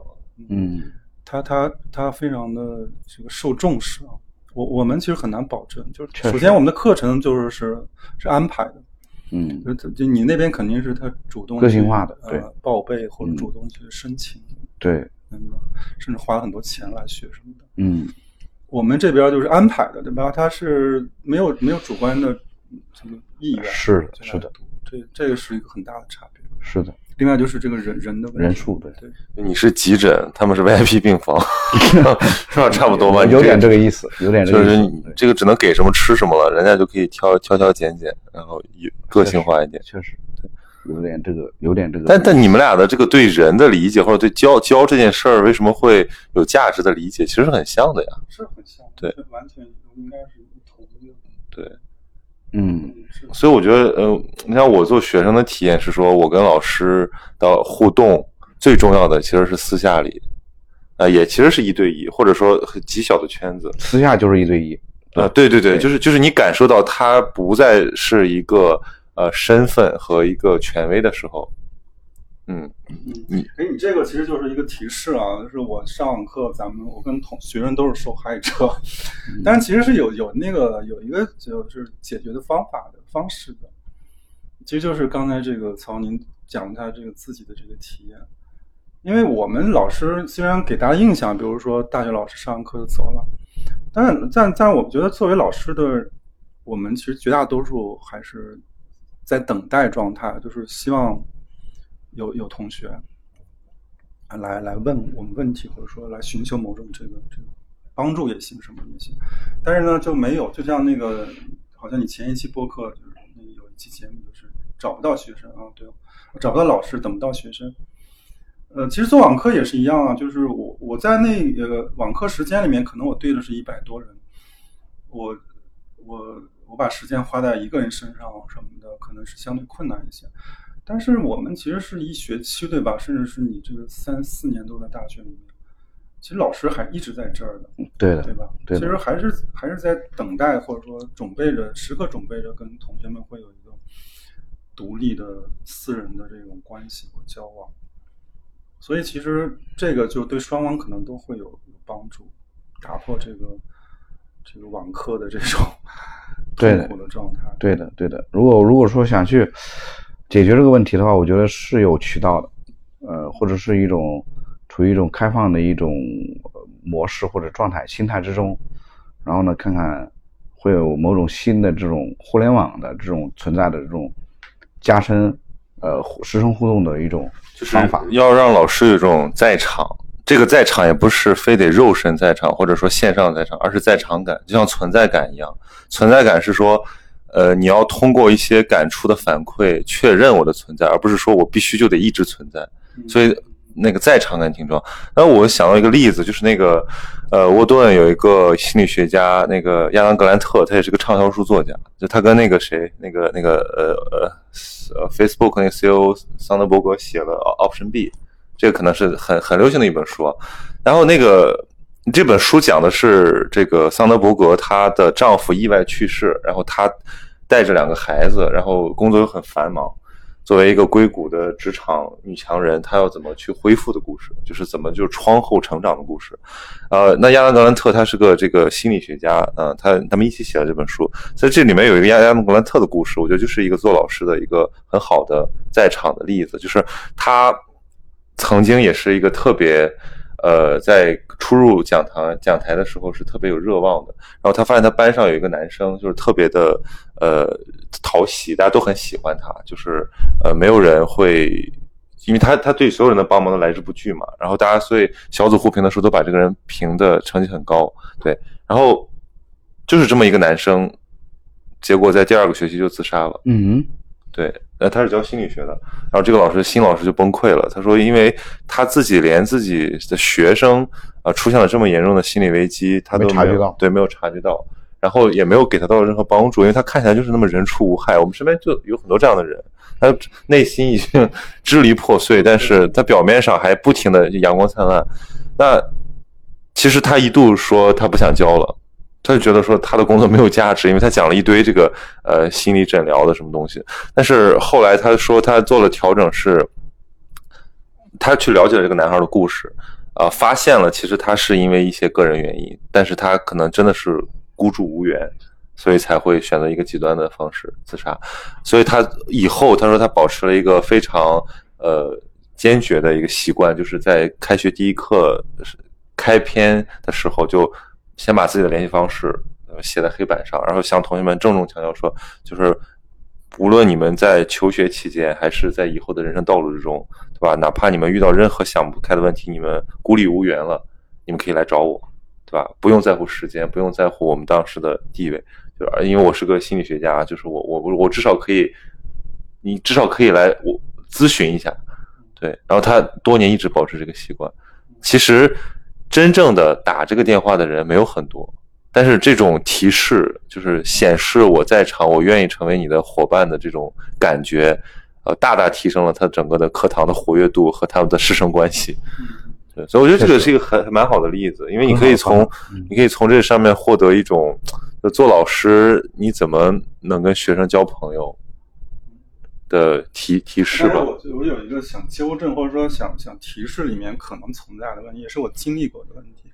嗯。他他他非常的这个受重视啊，我我们其实很难保证，就是首先我们的课程就是是是安排的，嗯，就就你那边肯定是他主动个性化的，对，报备或者主动去申请，对，嗯，甚至花了很多钱来学什么的，嗯，我们这边就是安排的，对吧？他是没有没有主观的什么意愿，是的，是的，这这个是一个很大的差别，是的。另外就是这个人人的人数，对对，你是急诊，他们是 VIP 病房，是吧？差不多吧？有点这个意思，有点就是你这个只能给什么吃什么了，人家就可以挑挑挑拣拣，然后有个性化一点。确实，对，有点这个，有点这个。但但你们俩的这个对人的理解，或者对教教这件事儿为什么会有价值的理解，其实很像的呀。是很像，对，完全应该是同的。对。嗯，所以我觉得，呃，你像我做学生的体验是说，我跟老师的互动最重要的其实是私下里，啊，也其实是一对一，或者说极小的圈子，私下就是一对一，啊，对。对对，就是就是你感受到他不再是一个呃身份和一个权威的时候。嗯。嗯，哎，你这个其实就是一个提示啊，就是我上网课，咱们我跟同学生都是受害者，但是其实是有有那个有一个就是解决的方法的方式的，其实就是刚才这个曹您讲他这个自己的这个体验，因为我们老师虽然给大家印象，比如说大学老师上完课就走了，但但但是我觉得作为老师的我们，其实绝大多数还是在等待状态，就是希望。有有同学来来问我们问题，或者说来寻求某种这个这个帮助也行，什么也行。但是呢，就没有，就像那个，好像你前一期播客就是那有一期节目，就是找不到学生啊，对，找不到老师，等不到学生。呃，其实做网课也是一样啊，就是我我在那个网课时间里面，可能我对的是一百多人，我我我把时间花在一个人身上什么的，可能是相对困难一些。但是我们其实是一学期，对吧？甚至是你这个三四年都在大学里面，其实老师还一直在这儿的，对的，对吧？对，其实还是还是在等待，或者说准备着，时刻准备着跟同学们会有一个独立的私人的这种关系和交往。所以其实这个就对双方可能都会有有帮助，打破这个这个网课的这种 痛苦的状态。对的，对的。如果如果说想去。解决这个问题的话，我觉得是有渠道的，呃，或者是一种处于一种开放的一种模式或者状态、心态之中，然后呢，看看会有某种新的这种互联网的这种存在的这种加深呃师生互动的一种方法。要让老师有一种在场，这个在场也不是非得肉身在场或者说线上在场，而是在场感，就像存在感一样。存在感是说。呃，你要通过一些感触的反馈确认我的存在，而不是说我必须就得一直存在。所以那个在场感挺重要。那我想到一个例子，就是那个呃，沃顿有一个心理学家，那个亚当格兰特，他也是个畅销书作家。就他跟那个谁，那个那个呃呃呃 Facebook 那个 CEO 桑德伯格写了 Option B，这个可能是很很流行的一本书。然后那个这本书讲的是这个桑德伯格她的丈夫意外去世，然后她带着两个孩子，然后工作又很繁忙。作为一个硅谷的职场女强人，她要怎么去恢复的故事，就是怎么就是窗后成长的故事。呃，那亚当格兰特他是个这个心理学家，呃，他他们一起写了这本书，在这里面有一个亚亚当格兰特的故事，我觉得就是一个做老师的一个很好的在场的例子，就是他曾经也是一个特别。呃，在初入讲堂讲台的时候是特别有热望的，然后他发现他班上有一个男生，就是特别的呃讨喜，大家都很喜欢他，就是呃没有人会，因为他他对所有人的帮忙都来之不拒嘛，然后大家所以小组互评的时候都把这个人评的成绩很高，对，然后就是这么一个男生，结果在第二个学期就自杀了，嗯。对，呃，他是教心理学的，然后这个老师新老师就崩溃了。他说，因为他自己连自己的学生啊出现了这么严重的心理危机，他都没察觉到，对，没有察觉到，然后也没有给他到任何帮助，因为他看起来就是那么人畜无害。我们身边就有很多这样的人，他内心已经 支离破碎，但是他表面上还不停的阳光灿烂。那其实他一度说他不想教了。他就觉得说他的工作没有价值，因为他讲了一堆这个呃心理诊疗的什么东西。但是后来他说他做了调整，是他去了解了这个男孩的故事，啊，发现了其实他是因为一些个人原因，但是他可能真的是孤注无援，所以才会选择一个极端的方式自杀。所以他以后他说他保持了一个非常呃坚决的一个习惯，就是在开学第一课开篇的时候就。先把自己的联系方式写在黑板上，然后向同学们郑重强调说，就是无论你们在求学期间，还是在以后的人生道路之中，对吧？哪怕你们遇到任何想不开的问题，你们孤立无援了，你们可以来找我，对吧？不用在乎时间，不用在乎我们当时的地位，就因为我是个心理学家，就是我我我至少可以，你至少可以来我咨询一下，对。然后他多年一直保持这个习惯，其实。真正的打这个电话的人没有很多，但是这种提示就是显示我在场，我愿意成为你的伙伴的这种感觉，呃，大大提升了他整个的课堂的活跃度和他们的师生关系。对，所以我觉得这个是一个很蛮好的例子，因为你可以从你可以从这上面获得一种，做老师你怎么能跟学生交朋友。的提提示吧。我我有一个想纠正或者说想想提示里面可能存在的问题，也是我经历过的问题，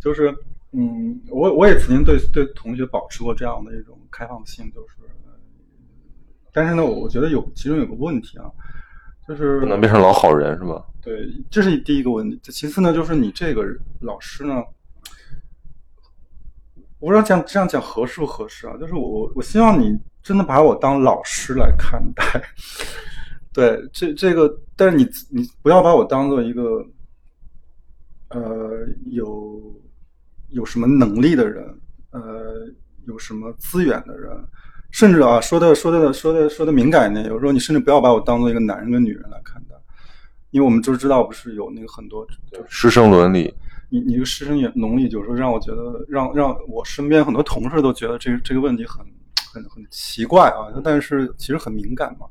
就是嗯，我我也曾经对对同学保持过这样的一种开放性，就是，但是呢，我我觉得有其中有个问题啊，就是不能变成老好人是吧？对，这是第一个问题。其次呢，就是你这个老师呢，我不知道这样这样讲合适不合适啊？就是我我希望你。真的把我当老师来看待，对，这这个，但是你你不要把我当做一个，呃，有有什么能力的人，呃，有什么资源的人，甚至啊，说的说的说的说的敏感一点，有时候你甚至不要把我当做一个男人跟女人来看待，因为我们都知道，不是有那个很多师生伦理，你你这个师生伦理，有时候让我觉得，让让我身边很多同事都觉得这个这个问题很。很很奇怪啊，但是其实很敏感嘛，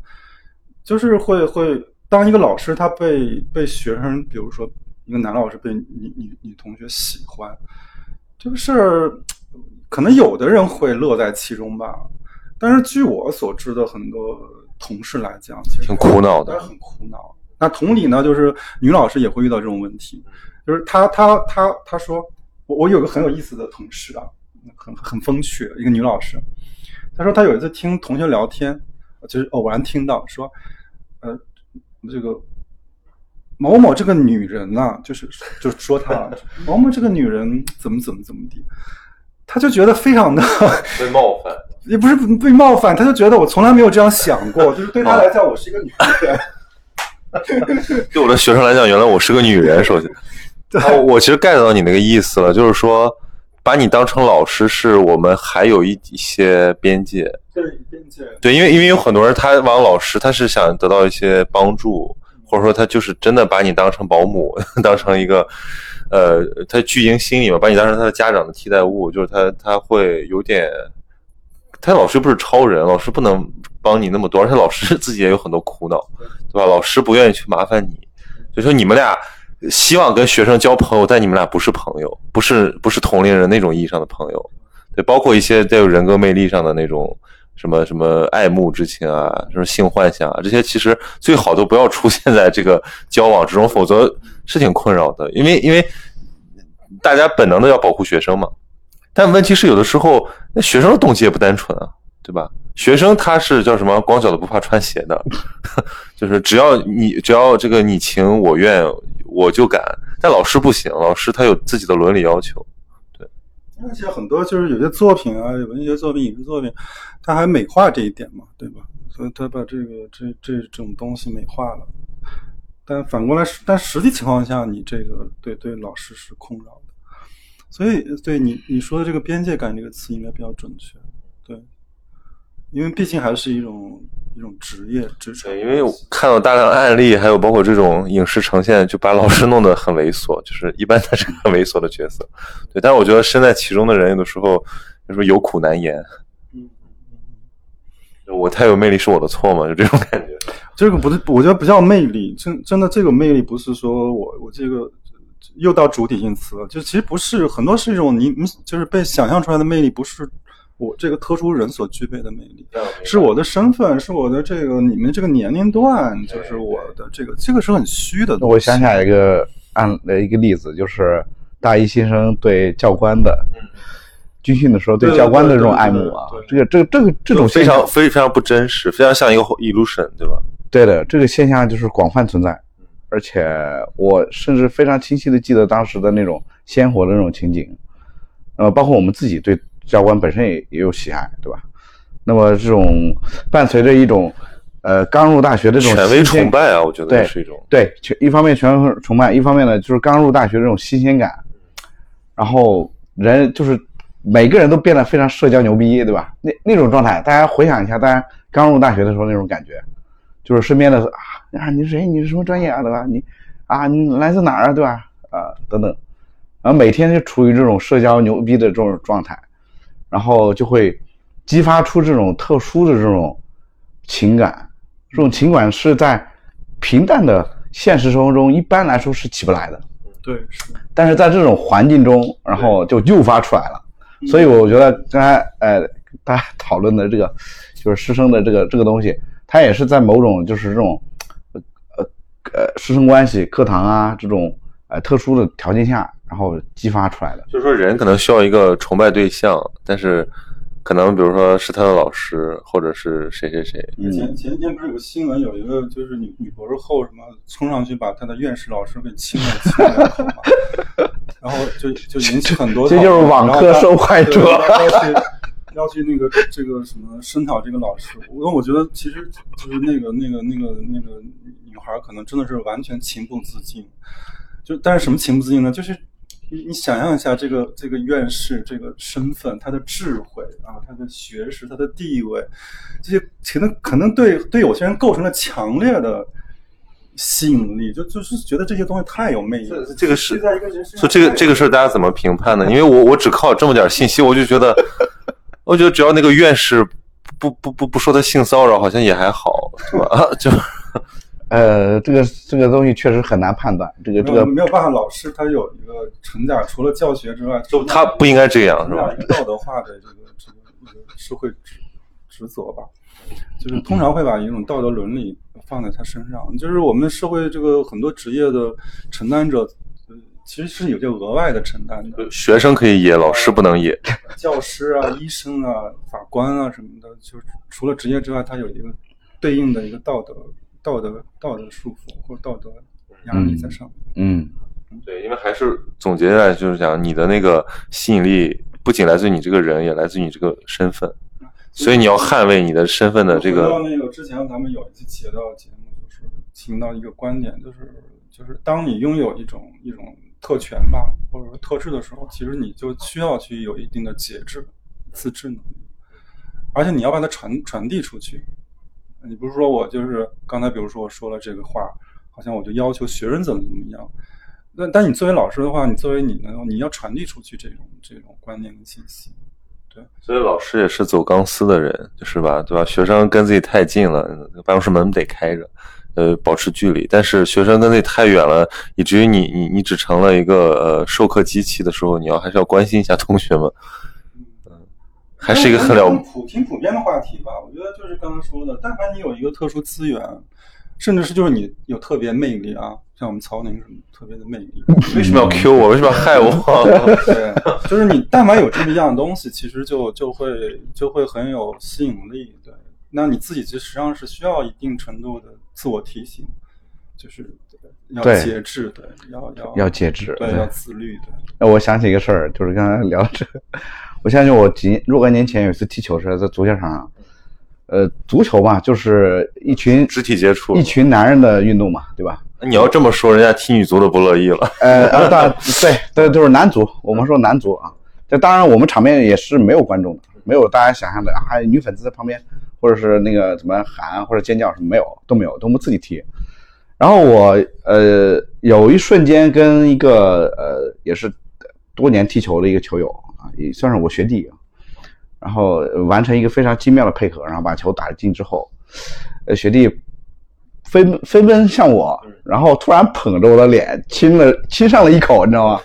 就是会会当一个老师他被被学生，比如说一个男老师被女女女同学喜欢，这个事儿可能有的人会乐在其中吧，但是据我所知的很多同事来讲，其实挺苦恼的，很苦恼。那同理呢，就是女老师也会遇到这种问题，就是她她她她说，我我有个很有意思的同事啊，很很风趣，一个女老师。他说他有一次听同学聊天，就是偶然听到说，呃，这个某某这个女人呐，就是就是说她某某这个女人怎么怎么怎么地，他就觉得非常的 被冒犯，也不是被冒犯，他就觉得我从来没有这样想过，就是对他来讲我是一个女人，对我的学生来讲，原来我是个女人。首先，我其实 get 到你那个意思了，就是说。把你当成老师，是我们还有一一些边界，对边界，对，因为因为有很多人他往老师他是想得到一些帮助，或者说他就是真的把你当成保姆，当成一个呃，他巨婴心理嘛，把你当成他的家长的替代物，就是他他会有点，他老师又不是超人，老师不能帮你那么多，而且老师自己也有很多苦恼，对吧？老师不愿意去麻烦你，就说你们俩希望跟学生交朋友，但你们俩不是朋友，不是不是同龄人那种意义上的朋友，对，包括一些带有人格魅力上的那种。什么什么爱慕之情啊，什么性幻想啊，这些其实最好都不要出现在这个交往之中，否则是挺困扰的。因为因为大家本能的要保护学生嘛，但问题是有的时候那学生的动机也不单纯啊，对吧？学生他是叫什么光脚的不怕穿鞋的，就是只要你只要这个你情我愿我就敢，但老师不行，老师他有自己的伦理要求。对而且很多就是有些作品啊，文学作品、影视作品，他还美化这一点嘛，对吧？所以他把这个这这种东西美化了。但反过来，但实际情况下，你这个对对老师是困扰的。所以，对你你说的这个边界感这个词应该比较准确，因为毕竟还是一种。一种职业职场，因为我看到大量案例，还有包括这种影视呈现，就把老师弄得很猥琐，就是一般他是很猥琐的角色。对，但是我觉得身在其中的人，有的时候就是有苦难言。嗯我太有魅力是我的错吗？就这种感觉。这个不是，我觉得不叫魅力，真真的这个魅力不是说我我这个又到主体性词了，就其实不是，很多是一种你你就是被想象出来的魅力，不是。我这个特殊人所具备的魅力，是我的身份，是我的这个你们这个年龄段，就是我的这个，这个是很虚的。我想起来一个案的一个例子，就是大一新生对教官的军训的时候对教官的这种爱慕啊，这个这个这个这种非常非非常不真实，非常像一个 illusion，对吧？对的，这个现象就是广泛存在，而且我甚至非常清晰的记得当时的那种鲜活的那种情景，呃，包括我们自己对。教官本身也也有喜爱，对吧？那么这种伴随着一种，呃，刚入大学的这种权威崇拜啊，我觉得是一种对，一方面权威崇拜，一方面呢就是刚入大学这种新鲜感，然后人就是每个人都变得非常社交牛逼，对吧？那那种状态，大家回想一下，大家刚入大学的时候那种感觉，就是身边的啊啊，你是谁？你是什么专业啊？对吧？你啊，你来自哪儿啊？对吧？啊，等等，然后每天就处于这种社交牛逼的这种状态。然后就会激发出这种特殊的这种情感，这种情感是在平淡的现实生活中一般来说是起不来的。对，是。但是在这种环境中，然后就诱发出来了。所以我觉得刚才呃大家讨论的这个就是师生的这个这个东西，它也是在某种就是这种呃呃师生关系、课堂啊这种呃特殊的条件下。然后激发出来的，就是说人可能需要一个崇拜对象，但是可能比如说是他的老师，或者是谁谁谁。前前天不是有个新闻，有一个就是女女博士后什么冲上去把他的院士老师给亲了亲了口嘛，然后就就引起很多。这就是网课受害者。要去要去那个这个什么声讨这个老师，我我觉得其实就是那个那个那个那个女孩可能真的是完全情不自禁，就但是什么情不自禁呢？就是。你你想象一下，这个这个院士这个身份，他的智慧啊，他的学识，他的地位，这些可能可能对对有些人构成了强烈的吸引力，就就是觉得这些东西太有魅力。这个是，说这个这个事儿大家怎么评判呢？因为我我只靠这么点信息，我就觉得，我觉得只要那个院士不不不不说他性骚扰，好像也还好，是吧？就。呃，这个这个东西确实很难判断。这个这个没有办法，老师他有一个成长，除了教学之外，就他不应该这样，是吧？道德化的这个这个这个社会职职责吧，就是通常会把一种道德伦理放在他身上。就是我们社会这个很多职业的承担者，其实是有些额外的承担的。学生可以野，老师不能野。教师啊，医生啊，法官啊什么的，就是除了职业之外，他有一个对应的一个道德。道德道德束缚或者道德压力在上面。嗯，对，因为还是总结下来就是讲，你的那个吸引力不仅来自于你这个人，也来自于你这个身份，所以你要捍卫你的身份的这个。那个之前咱们有一期企业道节目，就是听到一个观点，就是就是当你拥有一种一种特权吧，或者说特质的时候，其实你就需要去有一定的节制、自制能力。而且你要把它传传递出去。你不是说我就是刚才，比如说我说了这个话，好像我就要求学生怎么怎么样。那但你作为老师的话，你作为你呢，你要传递出去这种这种观念跟信息。对，所以老师也是走钢丝的人，是吧？对吧？学生跟自己太近了，办公室门得开着，呃，保持距离。但是学生跟自己太远了，以至于你你你只成了一个呃授课机器的时候，你要还是要关心一下同学们。还是一个很了普挺普遍的话题吧。我觉得就是刚刚说的，但凡你有一个特殊资源，甚至是就是你有特别魅力啊，像我们曹宁什么特别的魅力，为什么要 Q 我？为什么要害我？对，就是你但凡有这么一样东西，其实就就会就会很有吸引力。对，那你自己其实实际上是需要一定程度的自我提醒，就是要节制，对，要要要节制，对，要自律。对，那我想起一个事儿，就是刚才聊这个。我相信我几若干年前有一次踢球时，在足球场上，呃，足球嘛，就是一群肢体接触，一群男人的运动嘛，对吧？你要这么说，人家踢女足都不乐意了。呃，当然对对，就是男足，我们说男足啊。这当然，我们场面也是没有观众的，没有大家想象的，还有女粉丝在旁边，或者是那个怎么喊或者尖叫什么没有，都没有，都我们自己踢。然后我呃有一瞬间跟一个呃也是多年踢球的一个球友。啊，也算是我学弟，然后完成一个非常精妙的配合，然后把球打进之后，呃，学弟飞飞奔向我，然后突然捧着我的脸亲了亲上了一口，你知道吗？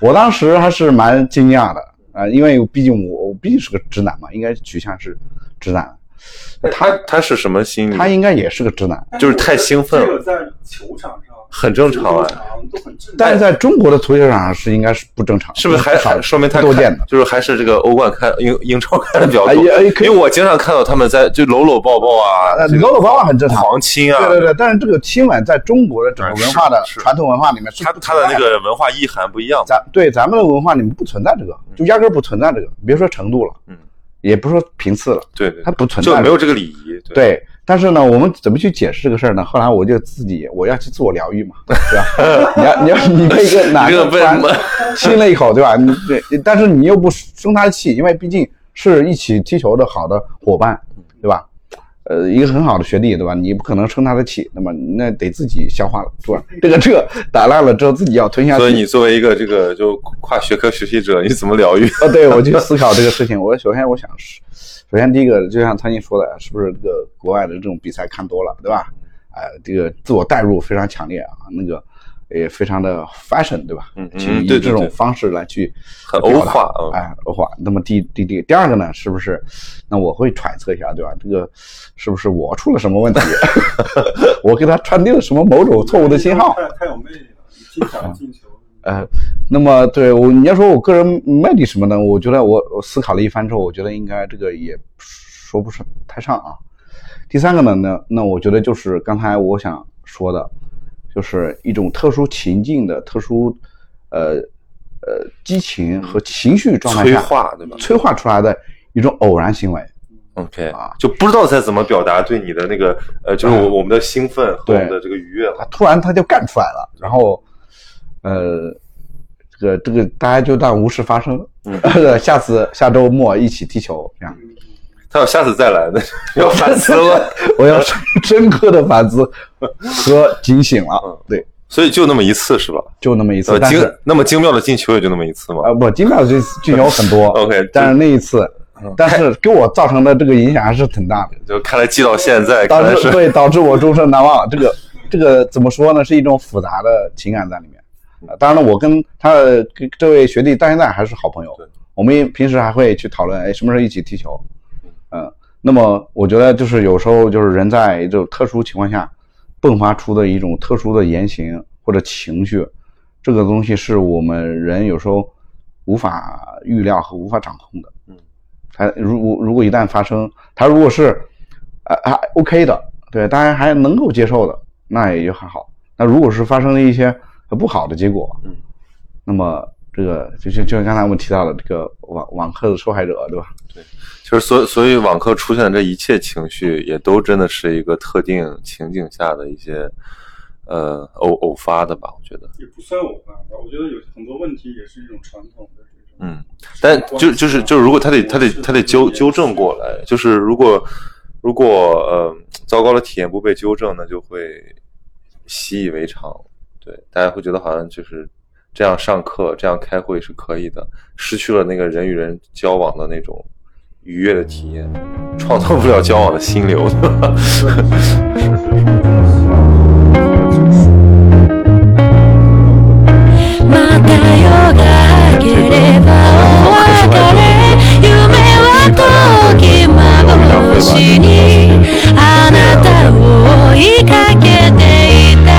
我当时还是蛮惊讶的啊，因为毕竟我我毕竟是个直男嘛，应该取向是直男。他他是什么心理？他应该也是个直男，就是太兴奋了。在球场上。很正常啊，但是在中国的足球场上是应该是不正常，是不是还说明他多见的，就是还是这个欧冠看英英超看的比较多，因为我经常看到他们在就搂搂抱抱啊，搂搂抱抱很正常，狂亲啊，对对对，但是这个亲吻在中国的整个文化的传统文化里面，他他的那个文化意涵不一样，咱对咱们的文化里面不存在这个，就压根不存在这个，别说程度了，嗯，也不说频次了，对，它不存在，就没有这个礼仪，对。但是呢，我们怎么去解释这个事儿呢？后来我就自己，我要去自我疗愈嘛，对吧？你要你要你被一个男的亲了一口，对吧？你对，但是你又不生他的气，因为毕竟是一起踢球的好的伙伴，对吧？呃，一个很好的学弟，对吧？你不可能生他的气，那么那得自己消化了，是吧？这个这打烂了之后自己要吞下去。所以你作为一个这个就跨学科学习者，你怎么疗愈？啊，对我就思考这个事情。我首先我想是。首先，第一个就像苍蝇说的，是不是这个国外的这种比赛看多了，对吧？哎，这个自我代入非常强烈啊，那个也非常的 fashion，对吧？嗯嗯，以这种方式来去很欧化，哎，欧化。那么第第第第二个呢，是不是？那我会揣测一下，对吧？这个是不是我出了什么问题？我给他传递了什么某种错误的信号？太有魅力了，经常进球。呃，那么对我你要说我个人魅力什么呢，我觉得我我思考了一番之后，我觉得应该这个也说不上太上啊。第三个呢，那那我觉得就是刚才我想说的，就是一种特殊情境的特殊呃呃激情和情绪状态下催化对吧？催化出来的一种偶然行为。OK 啊，就不知道再怎么表达对你的那个呃，就是我我们的兴奋和我们的这个愉悦了，突然他就干出来了，然后。呃，这个这个大家就当无事发生。嗯，下次下周末一起踢球，这样。他要下次再来，那 要反思了。我要深刻的反思和警醒了。对，所以就那么一次是吧？就那么一次。精那么精妙的进球也就那么一次吗？啊，不，精妙的进进球很多。OK，但是那一次，但是给我造成的这个影响还是挺大的。就看来记到现在，导致对导致我终身难忘。这个这个怎么说呢？是一种复杂的情感在里面。啊，当然了，我跟他跟这位学弟到现在还是好朋友。我们平时还会去讨论，哎，什么时候一起踢球？嗯，那么我觉得就是有时候就是人在这种特殊情况下迸发出的一种特殊的言行或者情绪，这个东西是我们人有时候无法预料和无法掌控的。嗯，他如果如果一旦发生，他如果是啊还 OK 的，对，当然还能够接受的，那也就还好。那如果是发生了一些。不好的结果，嗯，那么这个就像就像刚才我们提到的这个网网课的受害者，对吧？对，就是所所以网课出现的这一切情绪，也都真的是一个特定情景下的一些呃偶偶发的吧？我觉得也不算偶发吧。我觉得有很多问题也是一种传统的嗯，但就就是就是，如果他得他得他得纠纠正过来，就是如果如果呃糟糕的体验不被纠正，那就会习以为常，对，大家会觉得好像就是这样上课，这样开会是可以的，失去了那个人与人交往的那种愉悦的体验，创造不了交往的心流。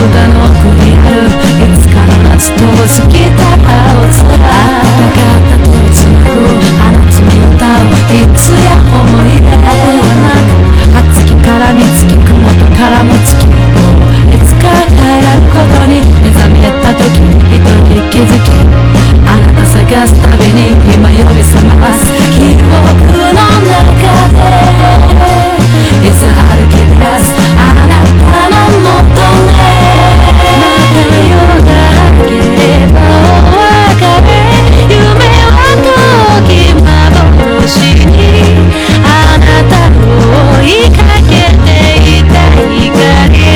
豚のグリルいつかの夏と過ぎた青空あなたがったとつなぐあなたの歌をいつや思い出はなく暑きから見つき雲とからもつきいつか帰らぬことに目覚めた時に一人気づきあなた探すたびに今呼び覚ます。日を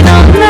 on